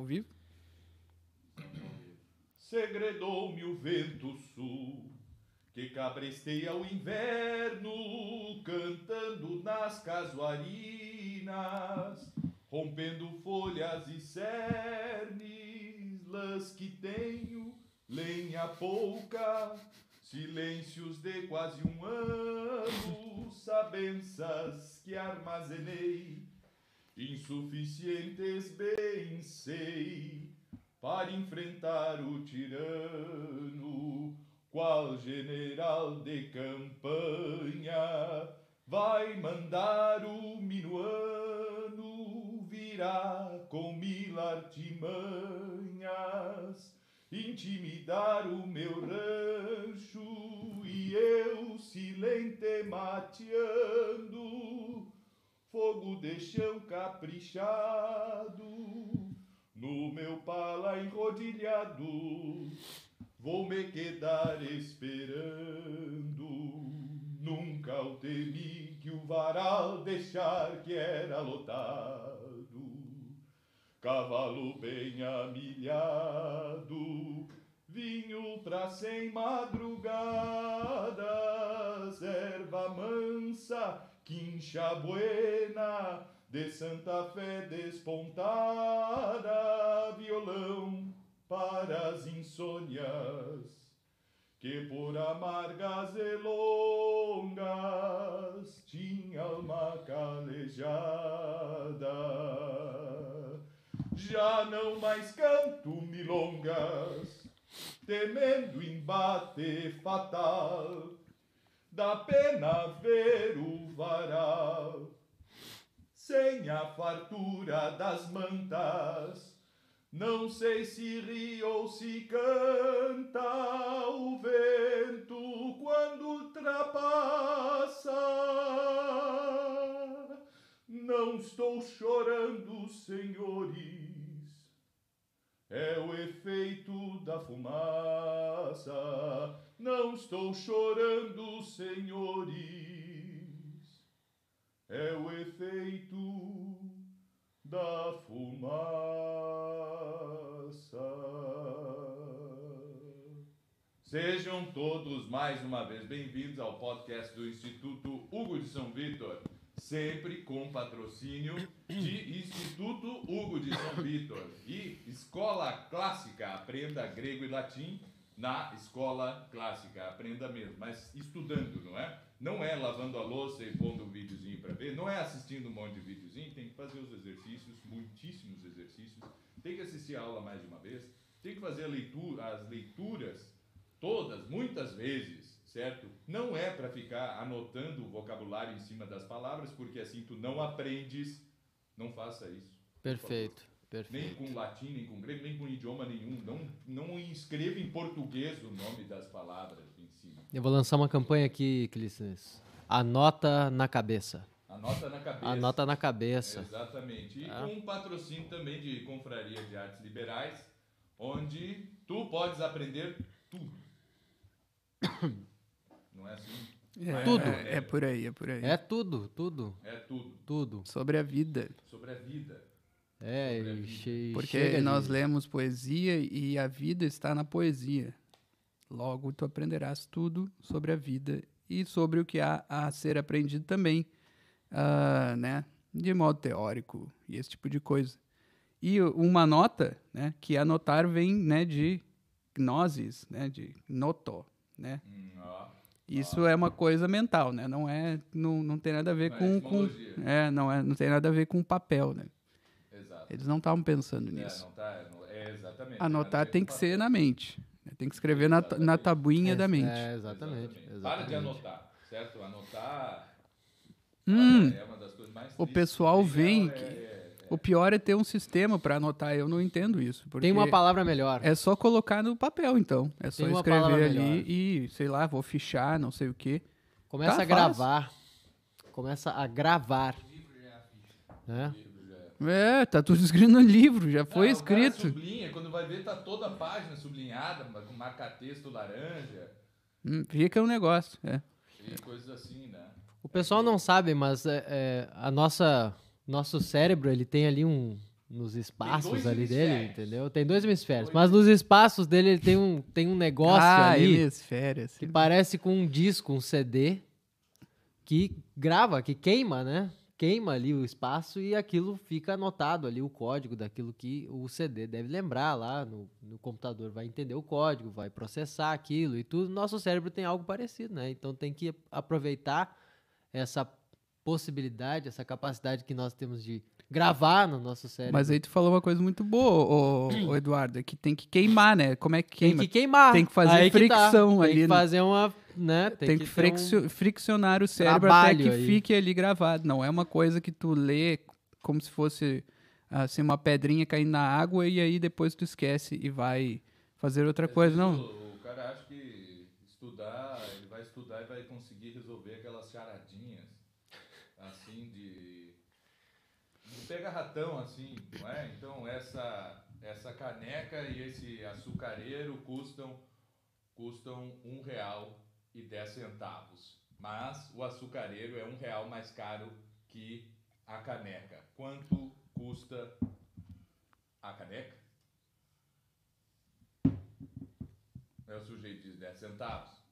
Ao vivo? Segredou-me o vento sul, que cabresteia o inverno, cantando nas casuarinas, rompendo folhas e cernes, lãs que tenho, lenha pouca, silêncios de quase um ano, sabensas que armazenei, insuficientes bem sei para enfrentar o tirano, qual general de campanha vai mandar o minuano virá com mil artimanhas intimidar o meu rancho e eu silente mateando fogo de chão caprichado no meu pala enrodilhado, vou me quedar esperando. Nunca o temi que o varal deixar que era lotado. Cavalo bem amilhado, vinho pra sem madrugadas, erva mansa, quincha buena, de Santa Fé despontada, violão para as insônias, que por amargas e longas tinha alma calejada. Já não mais canto milongas, temendo embate fatal, da pena ver o varal sem a fartura das mantas. Não sei se ri ou se canta o vento quando ultrapassa. Não estou chorando, senhores, é o efeito da fumaça. Não estou chorando, senhores é o efeito da fumaça. Sejam todos mais uma vez bem-vindos ao podcast do Instituto Hugo de São Vitor, sempre com patrocínio de Instituto Hugo de São Vitor e Escola Clássica, aprenda grego e latim na escola clássica, aprenda mesmo, mas estudando, não é? Não é lavando a louça e pondo um videozinho para ver, não é assistindo um monte de videozinho, tem que fazer os exercícios, muitíssimos exercícios, tem que assistir a aula mais de uma vez, tem que fazer leitura, as leituras todas, muitas vezes, certo? Não é para ficar anotando o vocabulário em cima das palavras, porque assim tu não aprendes, não faça isso. Perfeito. Perfeito. Nem com latim, nem com grego, nem com idioma nenhum. Não, não escreva em português o nome das palavras em cima. Eu vou lançar uma campanha aqui, Clístenes. Anota na cabeça. Anota na cabeça. Anota na cabeça. Exatamente. E ah. com um patrocínio também de Confraria de Artes Liberais, onde tu podes aprender tudo. Não é assim? É, tudo. É, é, por aí, é por aí. É tudo, tudo. É tudo. Tudo. Sobre a vida. Sobre a vida. É, che porque nós de... lemos poesia e a vida está na poesia. Logo, tu aprenderás tudo sobre a vida e sobre o que há a ser aprendido também, uh, né? De modo teórico e esse tipo de coisa. E uma nota, né? Que anotar vem, né? De gnosis, né? De noto, né? Hum, ó, Isso ó. é uma coisa mental, né? Não é, não, não tem nada a ver não com, é com, é, não é, não tem nada a ver com papel, né? Eles não estavam pensando é, nisso. Não tá, é, exatamente. Anotar tem que ser na mente. Tem que escrever na, na tabuinha é, da mente. É, exatamente, exatamente. Para de anotar, certo? Anotar hum, é uma das coisas mais O pessoal vem... É, é, o pior é ter um sistema para anotar. Eu não entendo isso. Tem uma palavra melhor. É só colocar no papel, então. É só escrever ali melhor. e, sei lá, vou fichar, não sei o quê. Começa tá, a gravar. Faz. Começa a gravar. Né? É, tá tudo escrito no livro, já foi escrito. O sublinha, quando vai ver, tá toda a página sublinhada, com marca-texto laranja. Hum, fica um negócio, é. E coisas assim, né? O pessoal não sabe, mas é, é, a nossa, nosso cérebro, ele tem ali um, nos espaços ali dele, entendeu? Tem dois hemisférios. Mas nos espaços dele ele tem um, tem um negócio ah, ali hemisférios. que parece com um disco, um CD, que grava, que queima, né? Queima ali o espaço e aquilo fica anotado ali, o código daquilo que o CD deve lembrar lá no, no computador. Vai entender o código, vai processar aquilo e tudo. Nosso cérebro tem algo parecido, né? Então tem que aproveitar essa possibilidade, essa capacidade que nós temos de gravar no nosso cérebro. Mas aí tu falou uma coisa muito boa, ô, ô, Eduardo, é que tem que queimar, né? Como é que tem queima? que queimar. Tem que fazer Aí que tá. fricção Tem ali, que fazer uma, né? Tem, que, ter um- friccio- friccionar o cérebro trabalho até que aí. fique ali gravado. Não é uma coisa que tu lê como se fosse assim, uma pedrinha caindo na água e aí depois tu esquece e vai fazer outra coisa. Não. O, o cara acha que estudar, ele vai estudar e vai conseguir resolver aquelas charadinhas, assim, de. De pega-ratão, assim, não é? Então, essa, essa caneca e esse açucareiro custam, custam um real e dez centavos. Mas o açucareiro é um real mais caro que a caneca. Quanto custa a caneca? O sujeito diz 10 centavos.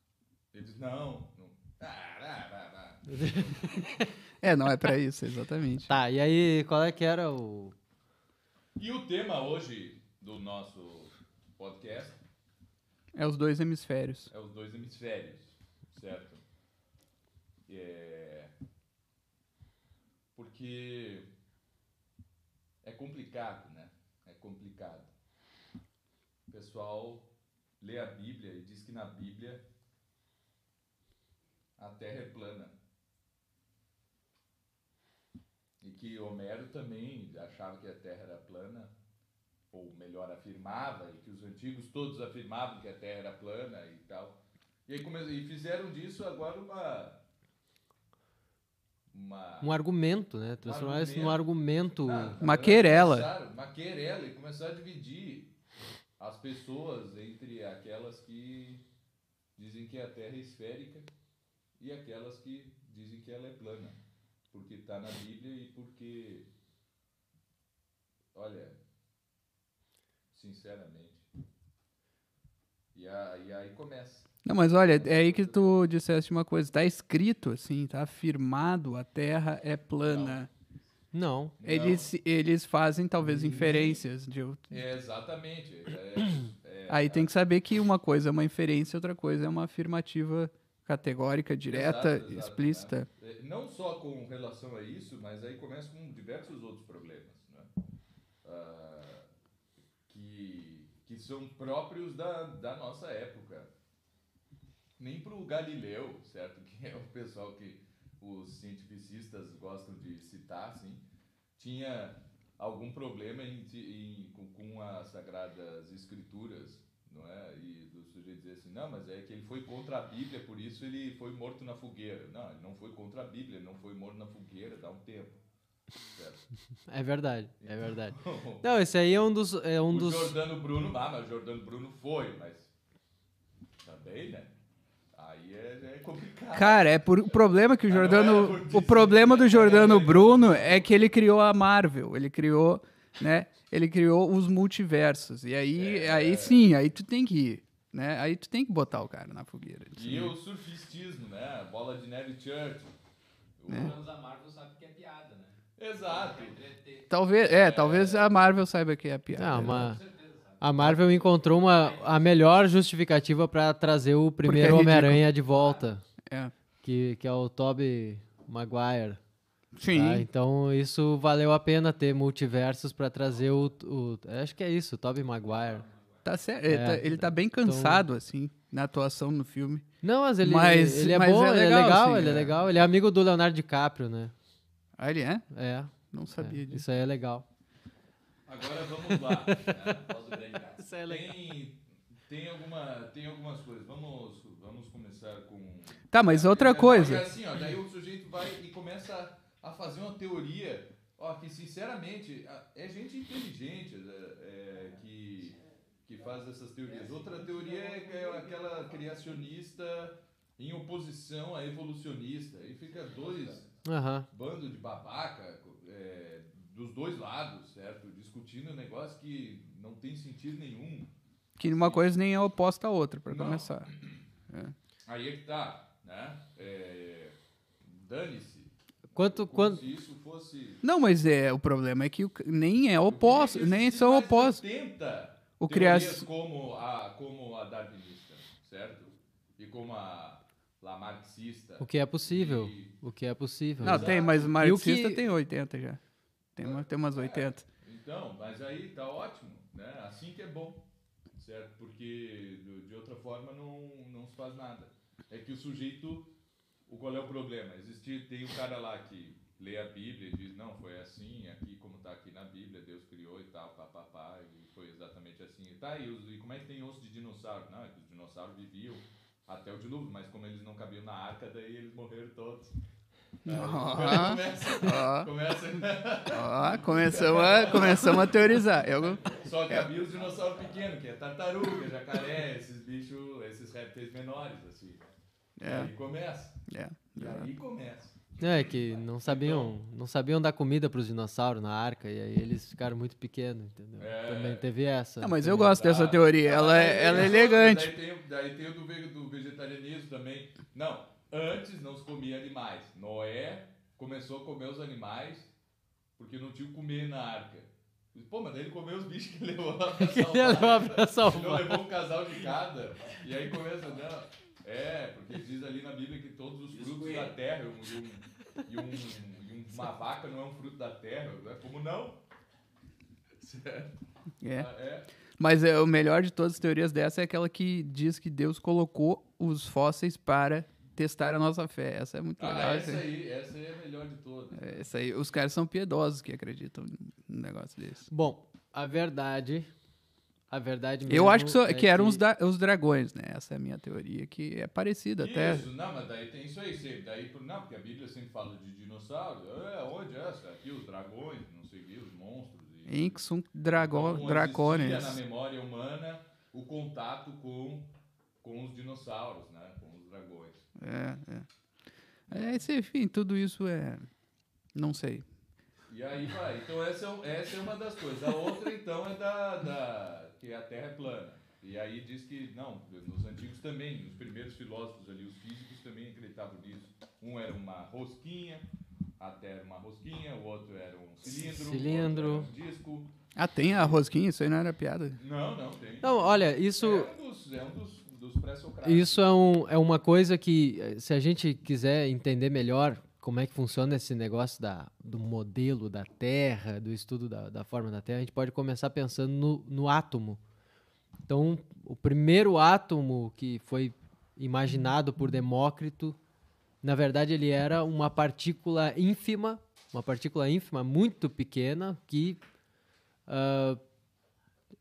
Ele diz, não. não. Ah, ah, ah, ah. É, não é pra isso, exatamente. Tá, e aí qual é que era o. E o tema hoje do nosso podcast É os dois hemisférios. é os dois hemisférios, certo? É... Porque é complicado, né? É complicado. O pessoal lê a Bíblia e diz que na Bíblia a Terra é plana. E que Homero também achava que a Terra era plana, ou melhor, afirmava, e que os antigos todos afirmavam que a Terra era plana e tal. E aí come... e fizeram disso agora uma. Uma. Um argumento, né? Transformar isso num argumento. Não, Uma não, querela. começaram- Uma querela e começaram a dividir as pessoas entre aquelas que dizem que a Terra é esférica e aquelas que dizem que ela é plana. Porque está na Bíblia e porque. Olha, sinceramente. E, a- e aí começa. Não, mas olha, é aí que tu disseste uma coisa. Tá escrito assim, tá afirmado, a Terra é plana. Não. Eles, eles fazem talvez inferências. De, É, exatamente. É- é- aí tem que saber que uma coisa é uma inferência, outra coisa é uma afirmativa categórica, direta, Exato, exato, explícita. né? Não só com relação a isso, mas aí começa com diversos outros problemas, né? Ah, que, que são próprios da, da nossa época. Nem para o Galileu, certo? Que é o pessoal que os cientificistas gostam de citar, assim, tinha algum problema em, em- com, com as sagradas escrituras, não é? E do sujeito dizer assim, não, mas é que ele foi contra a Bíblia, por isso ele foi morto na fogueira. Não, ele não foi contra a Bíblia, ele não foi morto na fogueira, dá um tempo. Certo? É verdade, é verdade. Não, esse aí é um dos. É um o dos... Jordano Bruno, ah, mas o Jordano Bruno foi, mas também, né? Aí é, é complicado. Cara, é por, o problema que o Jordano. é o problema do é Jordano melhor. Bruno é que ele criou a Marvel. Ele criou, né? Ele criou os multiversos. E aí, É. aí sim, aí tu tem que ir. Né? Aí tu tem que botar o cara na fogueira. E o surfistismo, né? Bola de neve church. O- É. Pelo menos a Marvel sabe que é piada, né? Exato. Talvez, é, talvez a Marvel saiba que é a piada. Não, né? mas a Marvel encontrou uma, a melhor justificativa pra trazer o primeiro ridículo. Homem-Aranha de volta, É. que, que é o Tobey Maguire. Sim. tá? Então isso valeu a pena ter multiversos pra trazer o, o- Acho que é isso, o Tobey Maguire. Tá certo. Ele, É, tá, ele tá bem cansado, assim, na atuação no filme. Não, mas ele, Mas- ele é mas bom, é ele é legal, legal, sim, ele é é. legal. Ele é amigo do Leonardo DiCaprio, né? Ah, ele é? É. Não sabia é, disso. Isso aí é legal. Agora vamos lá. né? Isso aí é legal. Tem, tem, alguma, tem algumas coisas. Vamos, vamos começar com. Tá, mas É, outra é, coisa. É assim, ó, daí o sujeito vai e começa a fazer uma teoria, ó, que sinceramente é gente inteligente é, é, que, que faz essas teorias. Outra teoria é, é aquela criacionista em oposição à evolucionista. E fica dois Aham. bando de babaca é, dos dois lados, certo? discutindo um negócio que não tem sentido nenhum. Que uma coisa nem é oposta à outra, para começar. Aí é que tá, né? É, Dane-se. Quanto, Como quanto, se isso fosse. Não, mas é, o problema é que o- nem é oposto, nem são opostos. 80 O teorias criação. como a, como a darwinista, certo? E como a lamarxista. o que é possível. E- O que é possível. Não, tem, mas o marxista que- tem 80 já. Tem, uma, tem umas 80. Então, mas aí tá ótimo, né? Assim que é bom, certo? Porque de, de outra forma não, não se faz nada. É que o sujeito, o qual é o problema? Existe, tem um cara lá que lê a Bíblia e diz, não, foi assim, aqui como tá aqui na Bíblia, Deus criou e tal, papapá, e foi exatamente assim. E tá, e, os- e como é que tem osso de dinossauro? Não, é que os dinossauros viviam até o dilúvio, mas como eles não cabiam na arca, daí eles morreram todos. Ah. começa, começa, ó, começamos a, começamos a teorizar. Eu, Só que havia os dinossauros pequenos, que é tartaruga, jacaré, esses bichos, esses répteis menores, assim. E é, aí começa. é. E aí começa. É que não sabiam, não sabiam dar comida para os dinossauros na arca e aí eles ficaram muito pequenos, entendeu? É. Também teve essa. Não, mas eu gosto dessa Tá. teoria. Ela é, ela é os elegante. outros, Daí tem, daí tem o do, ve- do vegetarianismo também. Não, antes não se comia animais. Noé começou a comer os animais porque não tinha o que comer na arca. Pô, mas daí ele comeu os bichos que ele levou lá pra Que salvar. ele levou pra Ele salvar. levou um casal de cada. E aí começa, não. É, porque diz ali na Bíblia que todos os frutos da terra, e, um, e, um, e, um, e uma vaca não é um fruto da terra. Né? Como não? Certo? É. Ah, é. Mas é, o melhor de todas as teorias dessa é aquela que diz que Deus colocou os fósseis para testar a nossa fé. Essa é muito Ah, legal. essa essa, aí, essa aí é a melhor de todas. é, essa aí, os caras são piedosos que acreditam num negócio desse. Bom, a verdade, a verdade mesmo. Eu acho que, so- é que eram Os, da- os dragões, né? Essa é a minha teoria, que é parecida até. Isso, não, mas daí tem isso aí sempre. Daí, não, porque a Bíblia sempre fala de dinossauros. É, onde é essa? Aqui os dragões, não sei o que, os monstros. E... Inxum drago, Então, dracones. na memória humana o contato com, com os dinossauros, né? Com os dragões. É, é. É, esse, enfim, tudo isso é. Não sei. E aí vai. Então essa é, essa é uma das coisas. A outra, então, é da, da. Que a Terra é plana. E aí diz que, não, nos antigos também, os primeiros filósofos ali, os físicos também acreditavam nisso. Um era uma rosquinha, a Terra era uma rosquinha, o outro era um cilindro, o Cilindro. outro era um disco. Ah, tem a rosquinha? Isso aí não era piada. Não, não, tem. Não, olha, isso. É um dos, é um dos, dos pré-socráticos. Isso é, um, é uma coisa que, eh, se a gente quiser entender melhor como é que funciona esse negócio da, do modelo da Terra, do estudo da, da forma da Terra, a gente pode começar pensando no, no átomo. Então, o primeiro átomo que foi imaginado por Demócrito, na verdade, ele era uma partícula ínfima, uma partícula ínfima muito pequena que ah,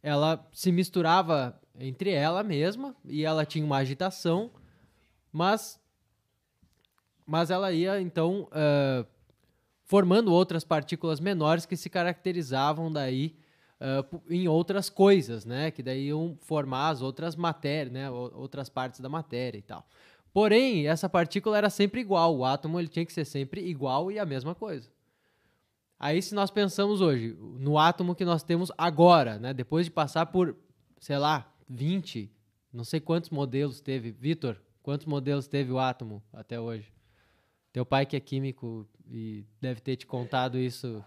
ela se misturava entre ela mesma e ela tinha uma agitação, mas mas ela ia então ah, formando outras partículas menores que se caracterizavam daí pu- em outras coisas, né? Que daí iam formar as outras matérias, né? Outras partes da matéria e tal. Porém, essa partícula era sempre igual. O átomo ele tinha que ser sempre igual e a mesma coisa. Aí, se nós pensamos hoje no átomo que nós temos agora, né? Depois de passar por, sei lá, 20, não sei quantos modelos teve. Vitor, quantos modelos teve o átomo até hoje? Teu pai que é químico e deve ter te contado isso.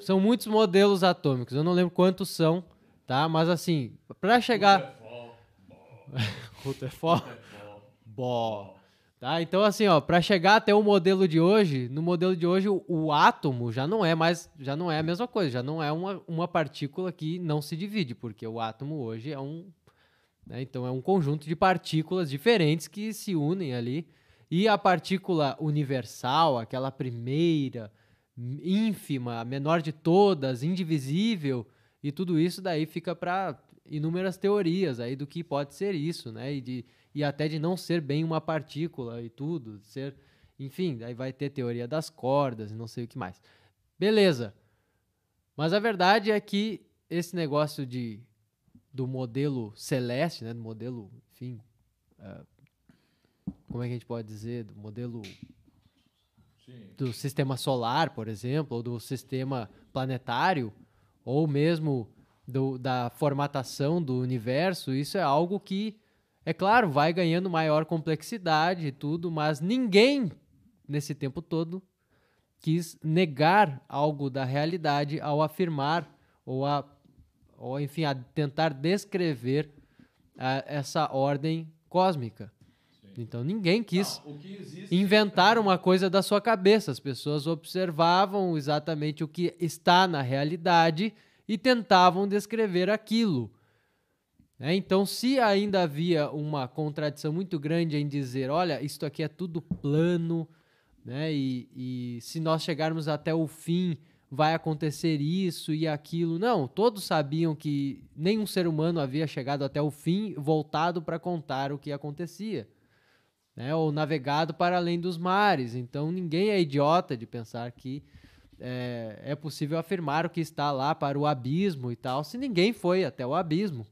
São muitos modelos atômicos. Eu não lembro quantos são, tá? Mas assim, para chegar Rutherford, Bó. Tá? Então, assim, ó, para chegar até o modelo de hoje, no modelo de hoje, o, o átomo já não é mais, já não é a mesma coisa, já não é uma, uma partícula que não se divide, porque o átomo hoje é um, né, então é um conjunto de partículas diferentes que se unem ali, e a partícula universal, aquela primeira, ínfima, menor de todas, indivisível, e tudo isso daí fica para inúmeras teorias aí do que pode ser isso, né? E, de, e até de não ser bem uma partícula e tudo, ser, enfim, daí vai ter teoria das cordas e não sei o que mais. Beleza. Mas a verdade é que esse negócio de do modelo celeste, né, do modelo, enfim, ah, como é que a gente pode dizer, do modelo Sim. do sistema solar, por exemplo, ou do sistema planetário, ou mesmo do, da formatação do universo, isso é algo que, é claro, vai ganhando maior complexidade e tudo, mas ninguém nesse tempo todo quis negar algo da realidade ao afirmar ou a ou enfim a tentar descrever a, essa ordem cósmica. Então ninguém quis Não, existe- inventar uma coisa da sua cabeça. As pessoas observavam exatamente o que está na realidade e tentavam descrever aquilo. né? Então, se ainda havia uma contradição muito grande em dizer, olha, isto aqui é tudo plano, né? E, e se nós chegarmos até o fim, vai acontecer isso e aquilo. Não, todos sabiam que nenhum ser humano havia chegado até o fim, voltado para contar o que acontecia né, ou navegado para além dos mares. Então ninguém é idiota de pensar que é, é possível afirmar o que está lá para o abismo e tal, se ninguém foi até o abismo.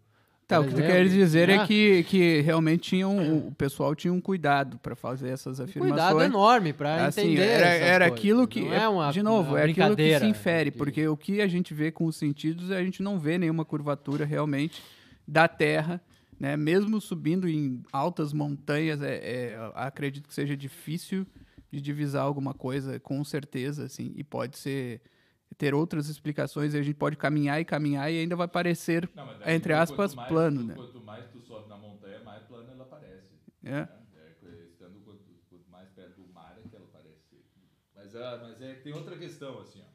Tá, o que tu quer dizer é né? que, que realmente tinham, o pessoal tinha um cuidado para fazer essas afirmações. Cuidado enorme para Assim, entender. era, era coisas. aquilo que. Não é uma, de novo, é aquilo que se brincadeira infere, porque o que a gente vê com os sentidos, a gente não vê nenhuma curvatura realmente da Terra. Né? Mesmo subindo em altas montanhas, é, é, acredito que seja difícil de divisar alguma coisa com certeza, assim, e pode ser ter outras explicações, e a gente pode caminhar e caminhar e ainda vai parecer, Não, daí, entre quanto aspas, mais plano, tu- né? Quanto mais tu sobe na montanha, mais plana ela parece. É. né? É, estando quanto, quanto mais perto do mar é que ela parece. Mas, ah, mas é, tem outra questão, assim, ó.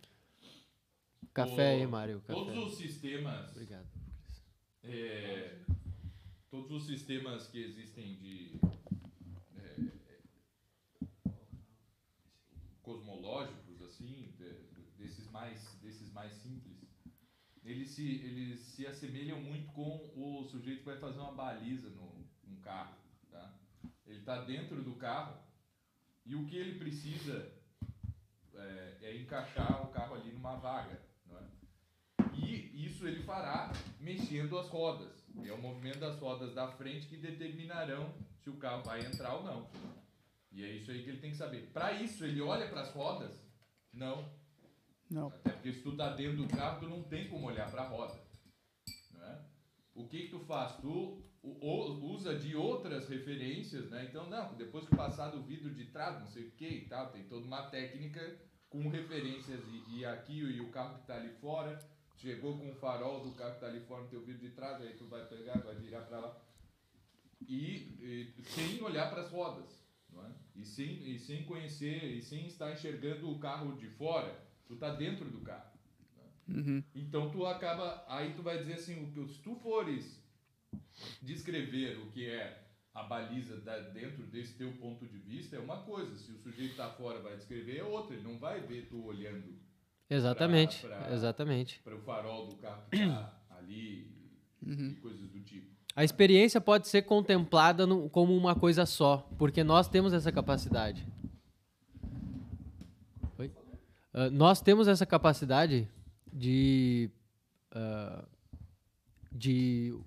Café aí, O- Mário. Café. Todos os sistemas. Obrigado. é, todos os sistemas que existem de. é, cosmológicos, assim, de- desses mais, desses mais simples, eles se, eles se assemelham muito com o sujeito que vai fazer uma baliza no, num carro. Tá? Ele está dentro do carro e o que ele precisa é, é encaixar o carro ali numa vaga. Não é? E isso ele fará mexendo as rodas. É o movimento das rodas da frente que determinarão se o carro vai entrar ou não. E é isso aí que ele tem que saber. Para isso, ele olha para as rodas? Não. Não. Até porque se tu tá dentro do carro, tu não tem como olhar para a roda. Não é? O que que tu faz? Tu usa de outras referências, né? Então, não, depois que passar do vidro de trás, não sei o que e tal, tem toda uma técnica com referências e, e aqui e o carro que tá ali fora, chegou com o farol do carro que tá ali fora no teu vidro de trás, aí tu vai pegar, vai virar para lá. E, e sem olhar para as rodas, não é? E sem, e sem conhecer, e sem estar enxergando o carro de fora, tu tá dentro do carro. Uhum. Então tu acaba, aí tu vai dizer assim, o se tu fores descrever o que é a baliza da- dentro desse teu ponto de vista é uma coisa, se o sujeito tá fora vai descrever é outra, ele não vai ver tu olhando Exatamente, Pra- pra- exatamente. para o farol do carro que tá ali Uhum. e coisas do tipo. A experiência pode ser contemplada no- como uma coisa só, porque nós temos essa capacidade. Oi? Ah, nós temos essa capacidade de, ah, de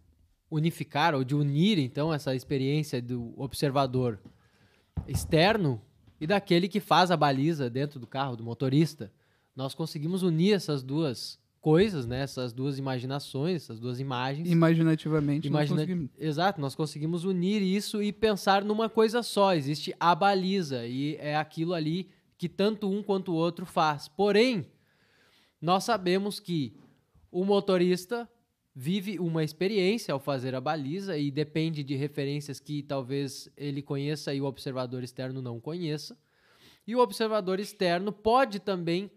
unificar ou de unir, então, essa experiência do observador externo e daquele que faz a baliza dentro do carro, do motorista. Nós conseguimos unir essas duas coisas, né? essas duas imaginações, essas duas imagens. Imaginativamente, nós Imagina... conseguimos. Exato, nós conseguimos unir isso e pensar numa coisa só. Existe a baliza e é aquilo ali que tanto um quanto o outro faz. Porém, nós sabemos que o motorista vive uma experiência ao fazer a baliza e depende de referências que talvez ele conheça e o observador externo não conheça. E o observador externo pode também,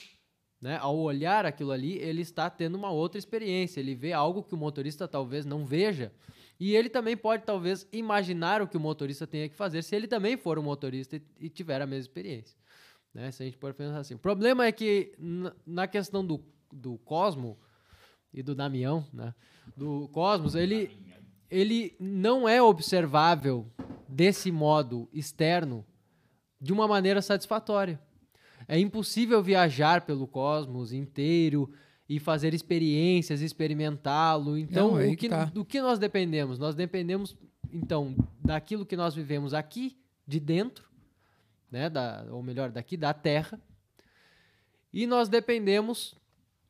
né, ao olhar aquilo ali, ele está tendo uma outra experiência. Ele vê algo que o motorista talvez não veja. E ele também pode, talvez, imaginar o que o motorista tenha que fazer se ele também for um motorista e, e tiver a mesma experiência. Né? Se a gente pode pensar assim. O problema é que, na, questão do, do Cosmo e do Damião, né? do Cosmos, ele, ele não é observável desse modo externo de uma maneira satisfatória. É impossível viajar pelo cosmos inteiro e fazer experiências, experimentá-lo. Então, Não, o que tá. do que nós dependemos? Nós dependemos, então, daquilo que nós vivemos aqui, de dentro, né, da, ou melhor, daqui da Terra, e nós dependemos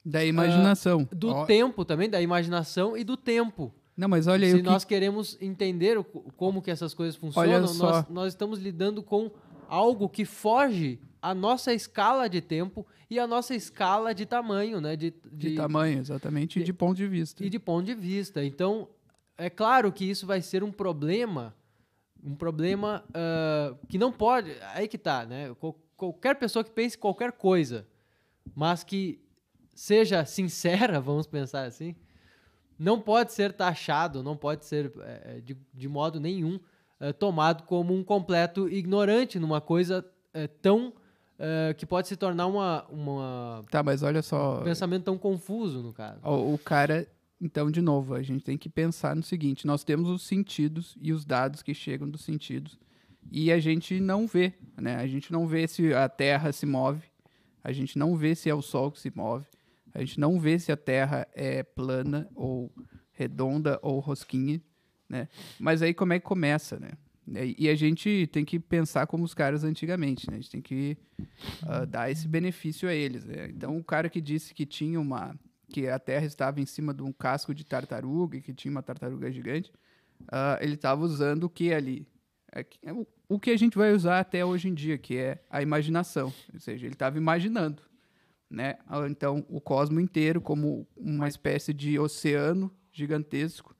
Da imaginação. do Ó, tempo também, da imaginação e do tempo. Não, mas olha aí Se o que... nós queremos entender o- como que essas coisas funcionam, nós, nós estamos lidando com algo que foge à nossa escala de tempo e à nossa escala de tamanho, né? De, De tamanho, exatamente, e de ponto de vista. e de ponto de vista. Então, é claro que isso vai ser um problema, um problema ah, que não pode. Aí que tá, né? Qual- qualquer pessoa que pense qualquer coisa, mas que seja sincera, vamos pensar assim, não pode ser taxado, não pode ser eh, de, de modo nenhum eh, tomado como um completo ignorante numa coisa eh, tão eh, que pode se tornar uma, uma Tá, mas olha só. um pensamento tão confuso no caso. O, o cara, então, de novo, a gente tem que pensar no seguinte: nós temos os sentidos e os dados que chegam dos sentidos e a gente não vê, né? A gente não vê se a Terra se move, a gente não vê se é o Sol que se move, a gente não vê se a Terra é plana ou redonda ou rosquinha, né? Mas aí como é que começa, né? E e a gente tem que pensar como os caras antigamente, né? A gente tem que ah, dar esse benefício a eles, né? Então, o cara que disse que tinha uma... que a Terra estava em cima de um casco de tartaruga e que tinha uma tartaruga gigante, ah, ele estava usando o que ali? É é o, o que a gente vai usar até hoje em dia, que é a imaginação. Ou seja, ele estava imaginando, né? Ah, Então, o cosmo inteiro como uma espécie de oceano gigantesco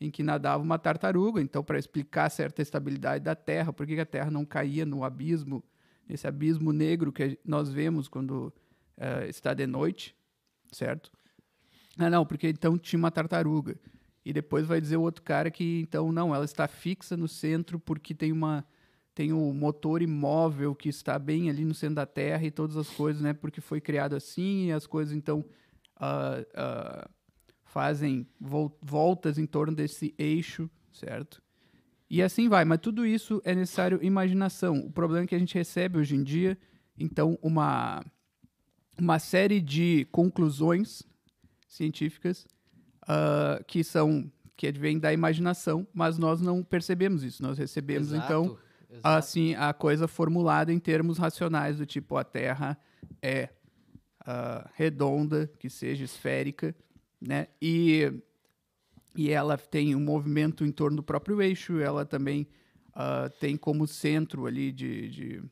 em que nadava uma tartaruga. Então, para explicar certa estabilidade da Terra, por que a Terra não caía no abismo, nesse abismo negro que nós vemos quando eh, está de noite, certo? Ah, não, porque então tinha uma tartaruga. E depois vai dizer o outro cara que então não, ela está fixa no centro porque tem uma tem o motor imóvel que está bem ali no centro da Terra e todas as coisas, né? Porque foi criado assim e as coisas então ah, ah, fazem vol- voltas em torno desse eixo, certo? E assim vai, mas tudo isso é necessário imaginação. O problema é que a gente recebe hoje em dia, então, uma, uma série de conclusões científicas ah, que são que vêm da imaginação, mas nós não percebemos isso. Nós recebemos, então, Exato, exato. assim a coisa formulada em termos racionais do tipo a Terra é ah, redonda, que seja esférica, né? E e ela tem um movimento em torno do próprio eixo. Ela também ah, tem como centro ali de, de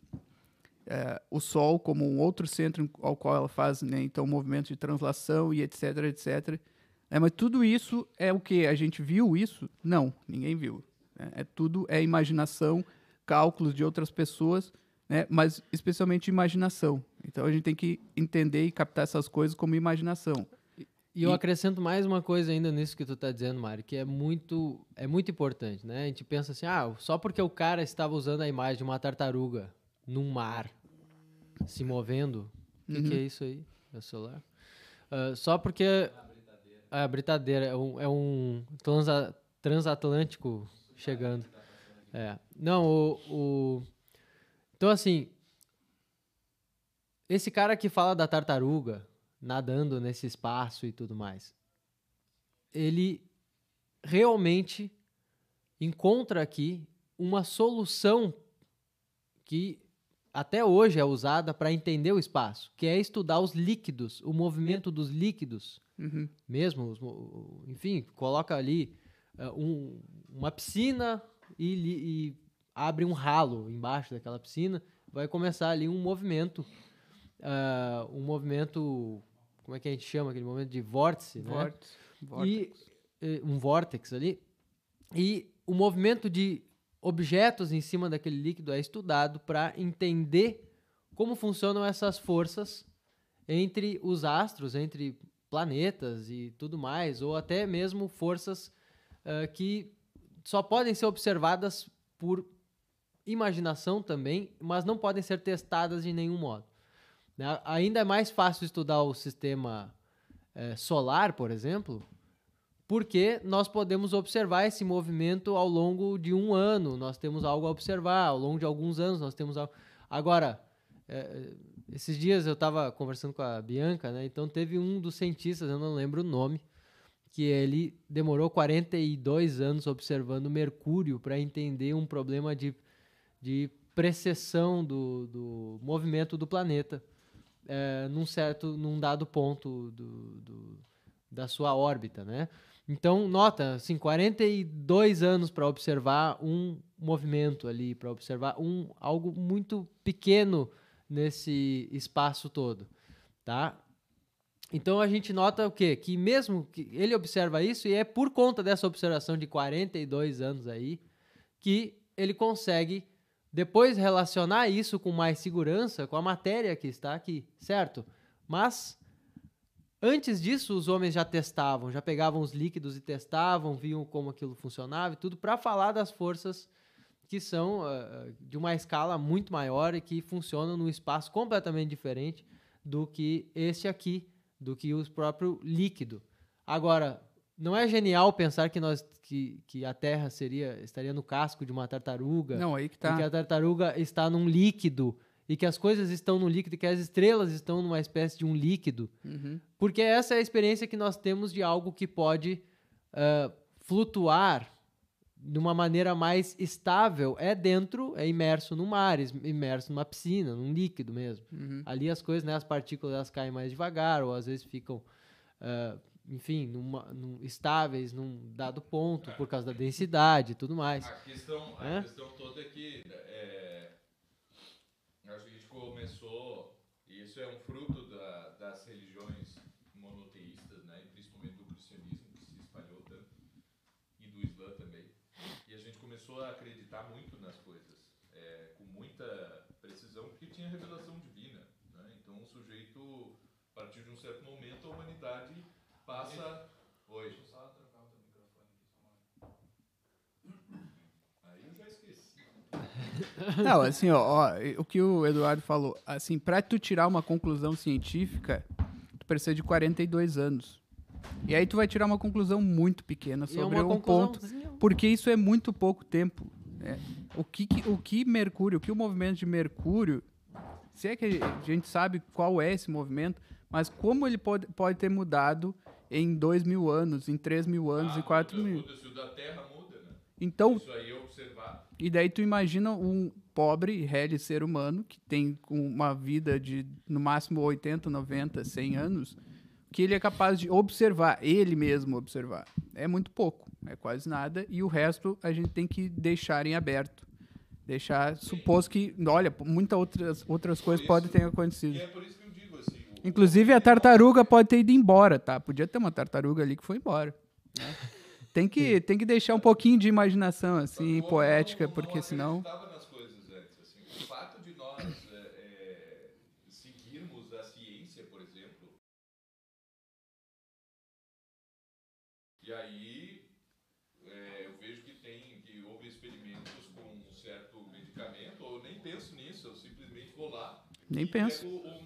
eh, o Sol como um outro centro ao qual ela faz né, então movimento de translação e etc etc. É, mas tudo isso é o que a gente viu isso? Não, ninguém viu. né? É tudo é imaginação, cálculos de outras pessoas, né? Mas especialmente imaginação. Então a gente tem que entender e captar essas coisas como imaginação. E eu acrescento mais uma coisa ainda nisso que tu tá dizendo, Mário, que é muito, é muito importante, né? A gente pensa assim, ah, só porque o cara estava usando a imagem de uma tartaruga num mar se movendo, o que, Uhum. que é isso aí? É o celular? Ah, só porque a britadeira é um, é um transa- transatlântico chegando. É. Não, o, o- Então, assim, esse cara que fala da tartaruga nadando nesse espaço e tudo mais, ele realmente encontra aqui uma solução que até hoje é usada para entender o espaço, que é estudar os líquidos, o movimento dos líquidos Uhum. mesmo, enfim, coloca ali eh, um- uma piscina e, e abre um ralo embaixo daquela piscina, vai começar ali um movimento, ah, um movimento, como é que a gente chama aquele movimento de vórtice, né? Vórtice. E eh, um vórtex ali. E o movimento de objetos em cima daquele líquido é estudado para entender como funcionam essas forças entre os astros, entre planetas e tudo mais, ou até mesmo forças ah, que só podem ser observadas por imaginação também, mas não podem ser testadas de nenhum modo. Né? Ainda é mais fácil estudar o sistema eh, solar, por exemplo, porque nós podemos observar esse movimento ao longo de um ano, nós temos algo a observar, ao longo de alguns anos nós temos algo. Agora, eh, esses dias eu estava conversando com a Bianca, né? Então teve um dos cientistas, eu não lembro o nome, que ele demorou 42 anos observando Mercúrio para entender um problema de, de precessão do, do movimento do planeta. É, num certo, num dado ponto do, do- da sua órbita, né? Então, nota, assim, 42 anos para observar um movimento ali, para observar um algo muito pequeno nesse espaço todo, tá? Então a gente nota o quê? Que mesmo que ele observa isso e é por conta dessa observação de 42 anos aí que ele consegue depois relacionar isso com mais segurança com a matéria que está aqui, certo? Mas antes disso os homens já testavam, já pegavam os líquidos e testavam, viam como aquilo funcionava e tudo para falar das forças que são ah, de uma escala muito maior e que funcionam num espaço completamente diferente do que esse aqui, do que o próprio líquido. Agora, não é genial pensar que nós que, que a Terra seria estaria no casco de uma tartaruga Não, aí que e que tá. a tartaruga está num líquido e que as coisas estão num líquido e que as estrelas estão numa espécie de um líquido. Uhum. Porque essa é a experiência que nós temos de algo que pode ah, flutuar de uma maneira mais estável. É dentro, é imerso no mar, imerso numa piscina, num líquido mesmo. Uhum. Ali as coisas, né, as partículas elas caem mais devagar ou às vezes ficam, ah, enfim, numa- num- estáveis num dado ponto por causa da densidade e tudo mais. A questão, a É? questão toda é que é, acho que a gente começou, e isso é um fruto da- das religiões monoteístas, né, e principalmente do cristianismo que se espalhou tanto, e do Islã também. E a gente começou a acreditar muito nas coisas, é, com muita precisão, porque tinha revelação divina. Né? Então o sujeito, a partir de um certo momento, a humanidade passa. Oi. Aí eu já esqueci. Não, assim, ó, ó, o que o Eduardo falou, assim, pra tu tirar uma conclusão científica, tu precisa de 42 anos. E aí tu vai tirar uma conclusão muito pequena é sobre uma um ponto, porque isso é muito pouco tempo. né? O que, que- o que Mercúrio, o que o movimento de Mercúrio, se é que a gente sabe qual é esse movimento, mas como ele pode, pode ter mudado em 2 mil anos, em 3 mil anos, Ah, em 4 muda, mil. Muda, se o da Terra muda, né? Então, Isso aí é observar. E daí tu imagina um pobre, réis ser humano, que tem uma vida de no máximo 80, 90, 100 anos, que ele é capaz de observar, ele mesmo observar. É muito pouco, é quase nada, e o resto a gente tem que deixar em aberto. Deixar, suposto que, olha, muitas outras, outras coisas podem ter acontecido. é por isso que eu digo assim. o- Inclusive a tartaruga pode ter ido embora, tá? Podia ter uma tartaruga ali que foi embora. né? Tem que, tem que deixar um pouquinho de imaginação, assim, o homem poética, não- porque não senão... acreditava nas coisas antes. Assim. O fato de nós é, é, seguirmos a ciência, por exemplo, e aí é, eu vejo que tem que houve experimentos com um certo medicamento, ou eu nem penso nisso, eu simplesmente vou lá Nem penso. pego o,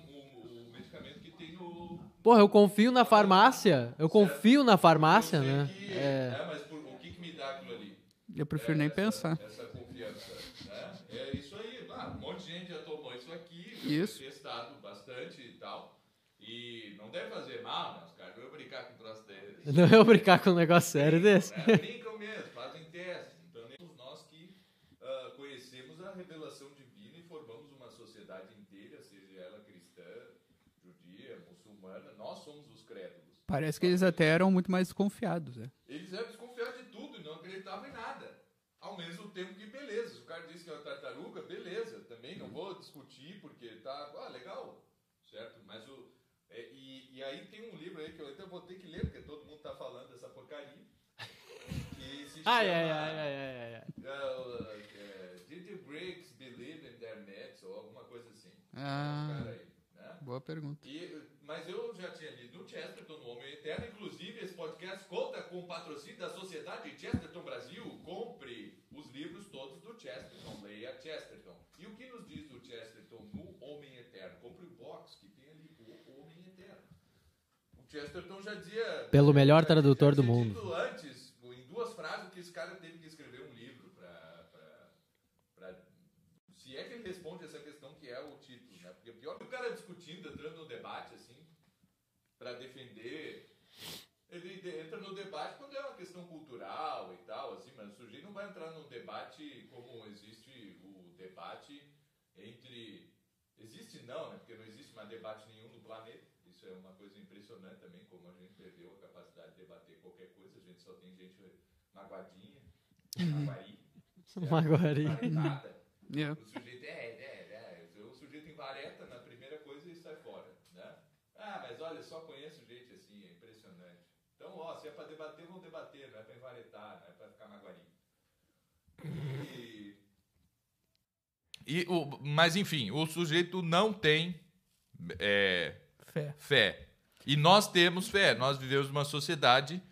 Porra, eu confio na farmácia. Eu confio na farmácia, né? que- É. é, mas por- o que, que me dá aquilo ali? Eu prefiro nem essa, pensar. Essa confiança, né? É isso aí. Ah, um monte de gente já tomou isso aqui, já Isso. testado bastante e tal. E não deve fazer mal, né? Os caras não brincar com um troço desse. Não eu brincar com um negócio sério desse. Né mesmo, fazem testes. Então, nem nós que ah, conhecemos a revelação divina e formamos uma sociedade inteira, seja ela cristã, judia, muçulmana, nós somos os crédulos. Parece que eles até eram muito mais desconfiados, né? Eles eram desconfiados de tudo e não acreditavam em nada. Ao mesmo tempo que, beleza, se o cara disse que é uma tartaruga, beleza, também não vou discutir porque tá, ah, legal, certo? Mas o. é, e, e aí tem um livro aí que eu até vou ter que ler, porque todo mundo tá falando dessa porcaria. Que se chama. Ai, ai, ai, ai, ai, ai. uh, uh, Did the Greeks believe in their nets? Ou alguma coisa assim. Ah. É um cara aí, né? Boa pergunta. E, mas eu já tinha lido o Chesterton, no Homem Eterno. Inclusive, esse podcast conta com o patrocínio da Sociedade Chesterton Brasil. Compre os livros todos do Chesterton. Leia Chesterton. E o que nos diz do Chesterton no Homem Eterno? Compre o box que tem ali, o Homem Eterno. O Chesterton já dizia... Pelo melhor tradutor do mundo. antes, em duas frases, que esse cara teve que escrever um livro para... Se é que ele responde essa questão que é o título, né? Porque pior que o cara discutindo, entrando no debate, assim, para defender. Ele entra no debate quando é uma questão cultural e tal, assim, mas o sujeito não vai entrar num debate como existe o debate entre Existe não, né? Porque não existe mais debate nenhum no planeta. Isso é uma coisa impressionante também, como a gente perdeu a capacidade de debater qualquer coisa. A gente só tem gente magoadinha, maguari? Maguari. Yeah. O sujeito é, é, é, o sujeito em vareta na primeira coisa e sai fora, né? Ah, mas olha, só conheço gente assim, é impressionante. Então, ó, se é pra debater, vamos debater, não é pra envaretar, não é pra ficar maguari. E, e o, mas enfim, o sujeito não tem é, Fé. fé. E nós temos fé, nós vivemos numa sociedade.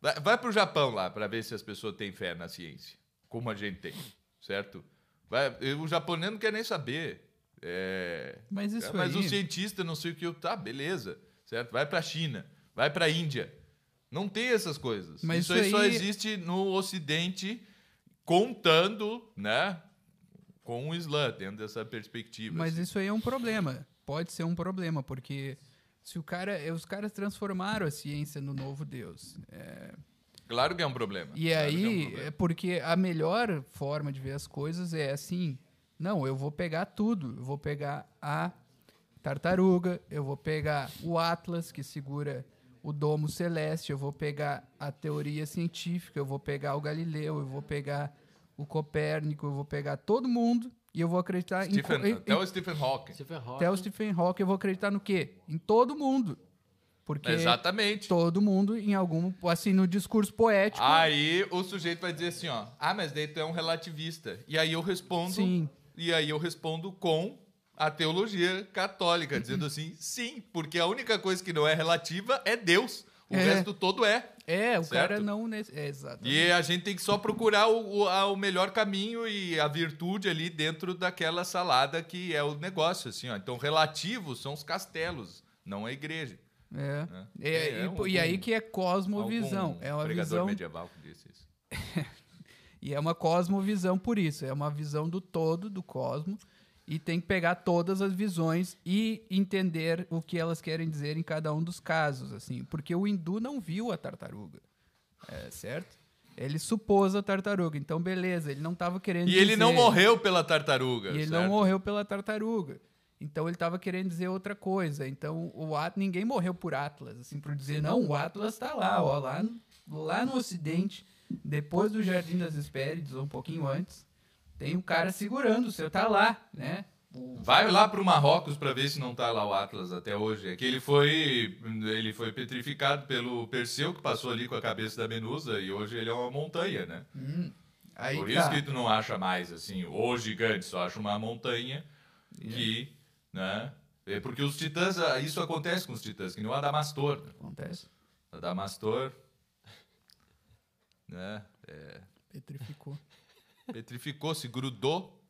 Vai, vai para o Japão lá para ver se as pessoas têm fé na ciência, como a gente tem, certo? Vai, o japonês não quer nem saber. É, Mas isso mas aí... o cientista não sei o que, tá, beleza, certo? Vai para a China, vai para a Índia. Não tem essas coisas. Mas isso, isso aí só aí- existe no Ocidente, contando, né, com o Islã, dentro dessa perspectiva. Mas assim. isso aí é um problema. Pode ser um problema, porque se o cara, os caras transformaram a ciência no novo Deus. É, Claro que é um problema. e claro que é um aí, problema. é porque a melhor forma de ver as coisas é assim: não, eu vou pegar tudo. Eu vou pegar a tartaruga, eu vou pegar o Atlas, que segura o domo celeste, eu vou pegar a teoria científica, eu vou pegar o Galileu, eu vou pegar o Copérnico, eu vou pegar todo mundo e eu vou acreditar em, Stephen, co- em, até o Stephen Hawking. Stephen Hawking. até o Stephen Hawking, eu vou acreditar no quê? Em todo mundo. Porque Exatamente. todo mundo, em algum, assim, no discurso poético. Aí o sujeito vai dizer assim, ó, ah, mas daí tu é um relativista. E aí eu respondo, Sim. e aí eu respondo com a teologia católica, dizendo assim, sim, porque a única coisa que não é relativa é Deus. O É. resto todo é. É, o Certo? cara não. É, exato. E a gente tem que só procurar o, o, a- o melhor caminho e a virtude ali dentro daquela salada que é o negócio, assim, ó. Então, relativos são os castelos, não a igreja. É. né? É, É, e, algum- e aí que é cosmovisão. É uma pregador visão. medieval que disse isso. E é uma cosmovisão por isso. É uma visão do todo, do cosmo. E tem que pegar todas as visões e entender o que elas querem dizer em cada um dos casos, assim. Porque o hindu não viu a tartaruga. É, certo? Ele supôs a tartaruga. Então, beleza, ele não estava querendo E ele não dizer- morreu pela tartaruga. E ele certo? não morreu pela tartaruga. Então ele estava querendo dizer outra coisa. Então o At ninguém morreu por Atlas, assim, por dizer não, o Atlas está lá, ó, lá, no- lá no Ocidente, depois do Jardim das Hespérides, ou um pouquinho antes, tem um cara segurando o seu, tá lá, né? O- Vai lá pro Marrocos para ver se não tá lá o Atlas até hoje. É que ele foi, ele foi petrificado pelo Perseu, que passou ali com a cabeça da Menusa, e hoje ele é uma montanha, né? Hum, aí Por tá. isso que tu não acha mais, assim, o gigante, só acha uma montanha que, né? É porque os titãs, ah, isso acontece com os titãs, que nem o Adamastor. né? Acontece. Adamastor, né? Petrificou. Petrificou, se grudou,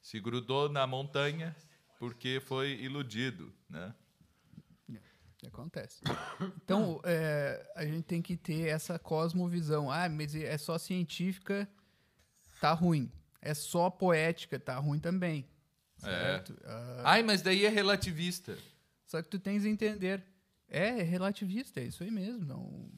se grudou na montanha porque foi iludido, né? Acontece. Então, é, a gente tem que ter essa cosmovisão. Ah, mas é só científica, tá ruim. É só poética, tá ruim também. Certo? Ah, Ai, mas daí é relativista. só que tu tens que entender. É, é relativista, é isso aí mesmo. Não...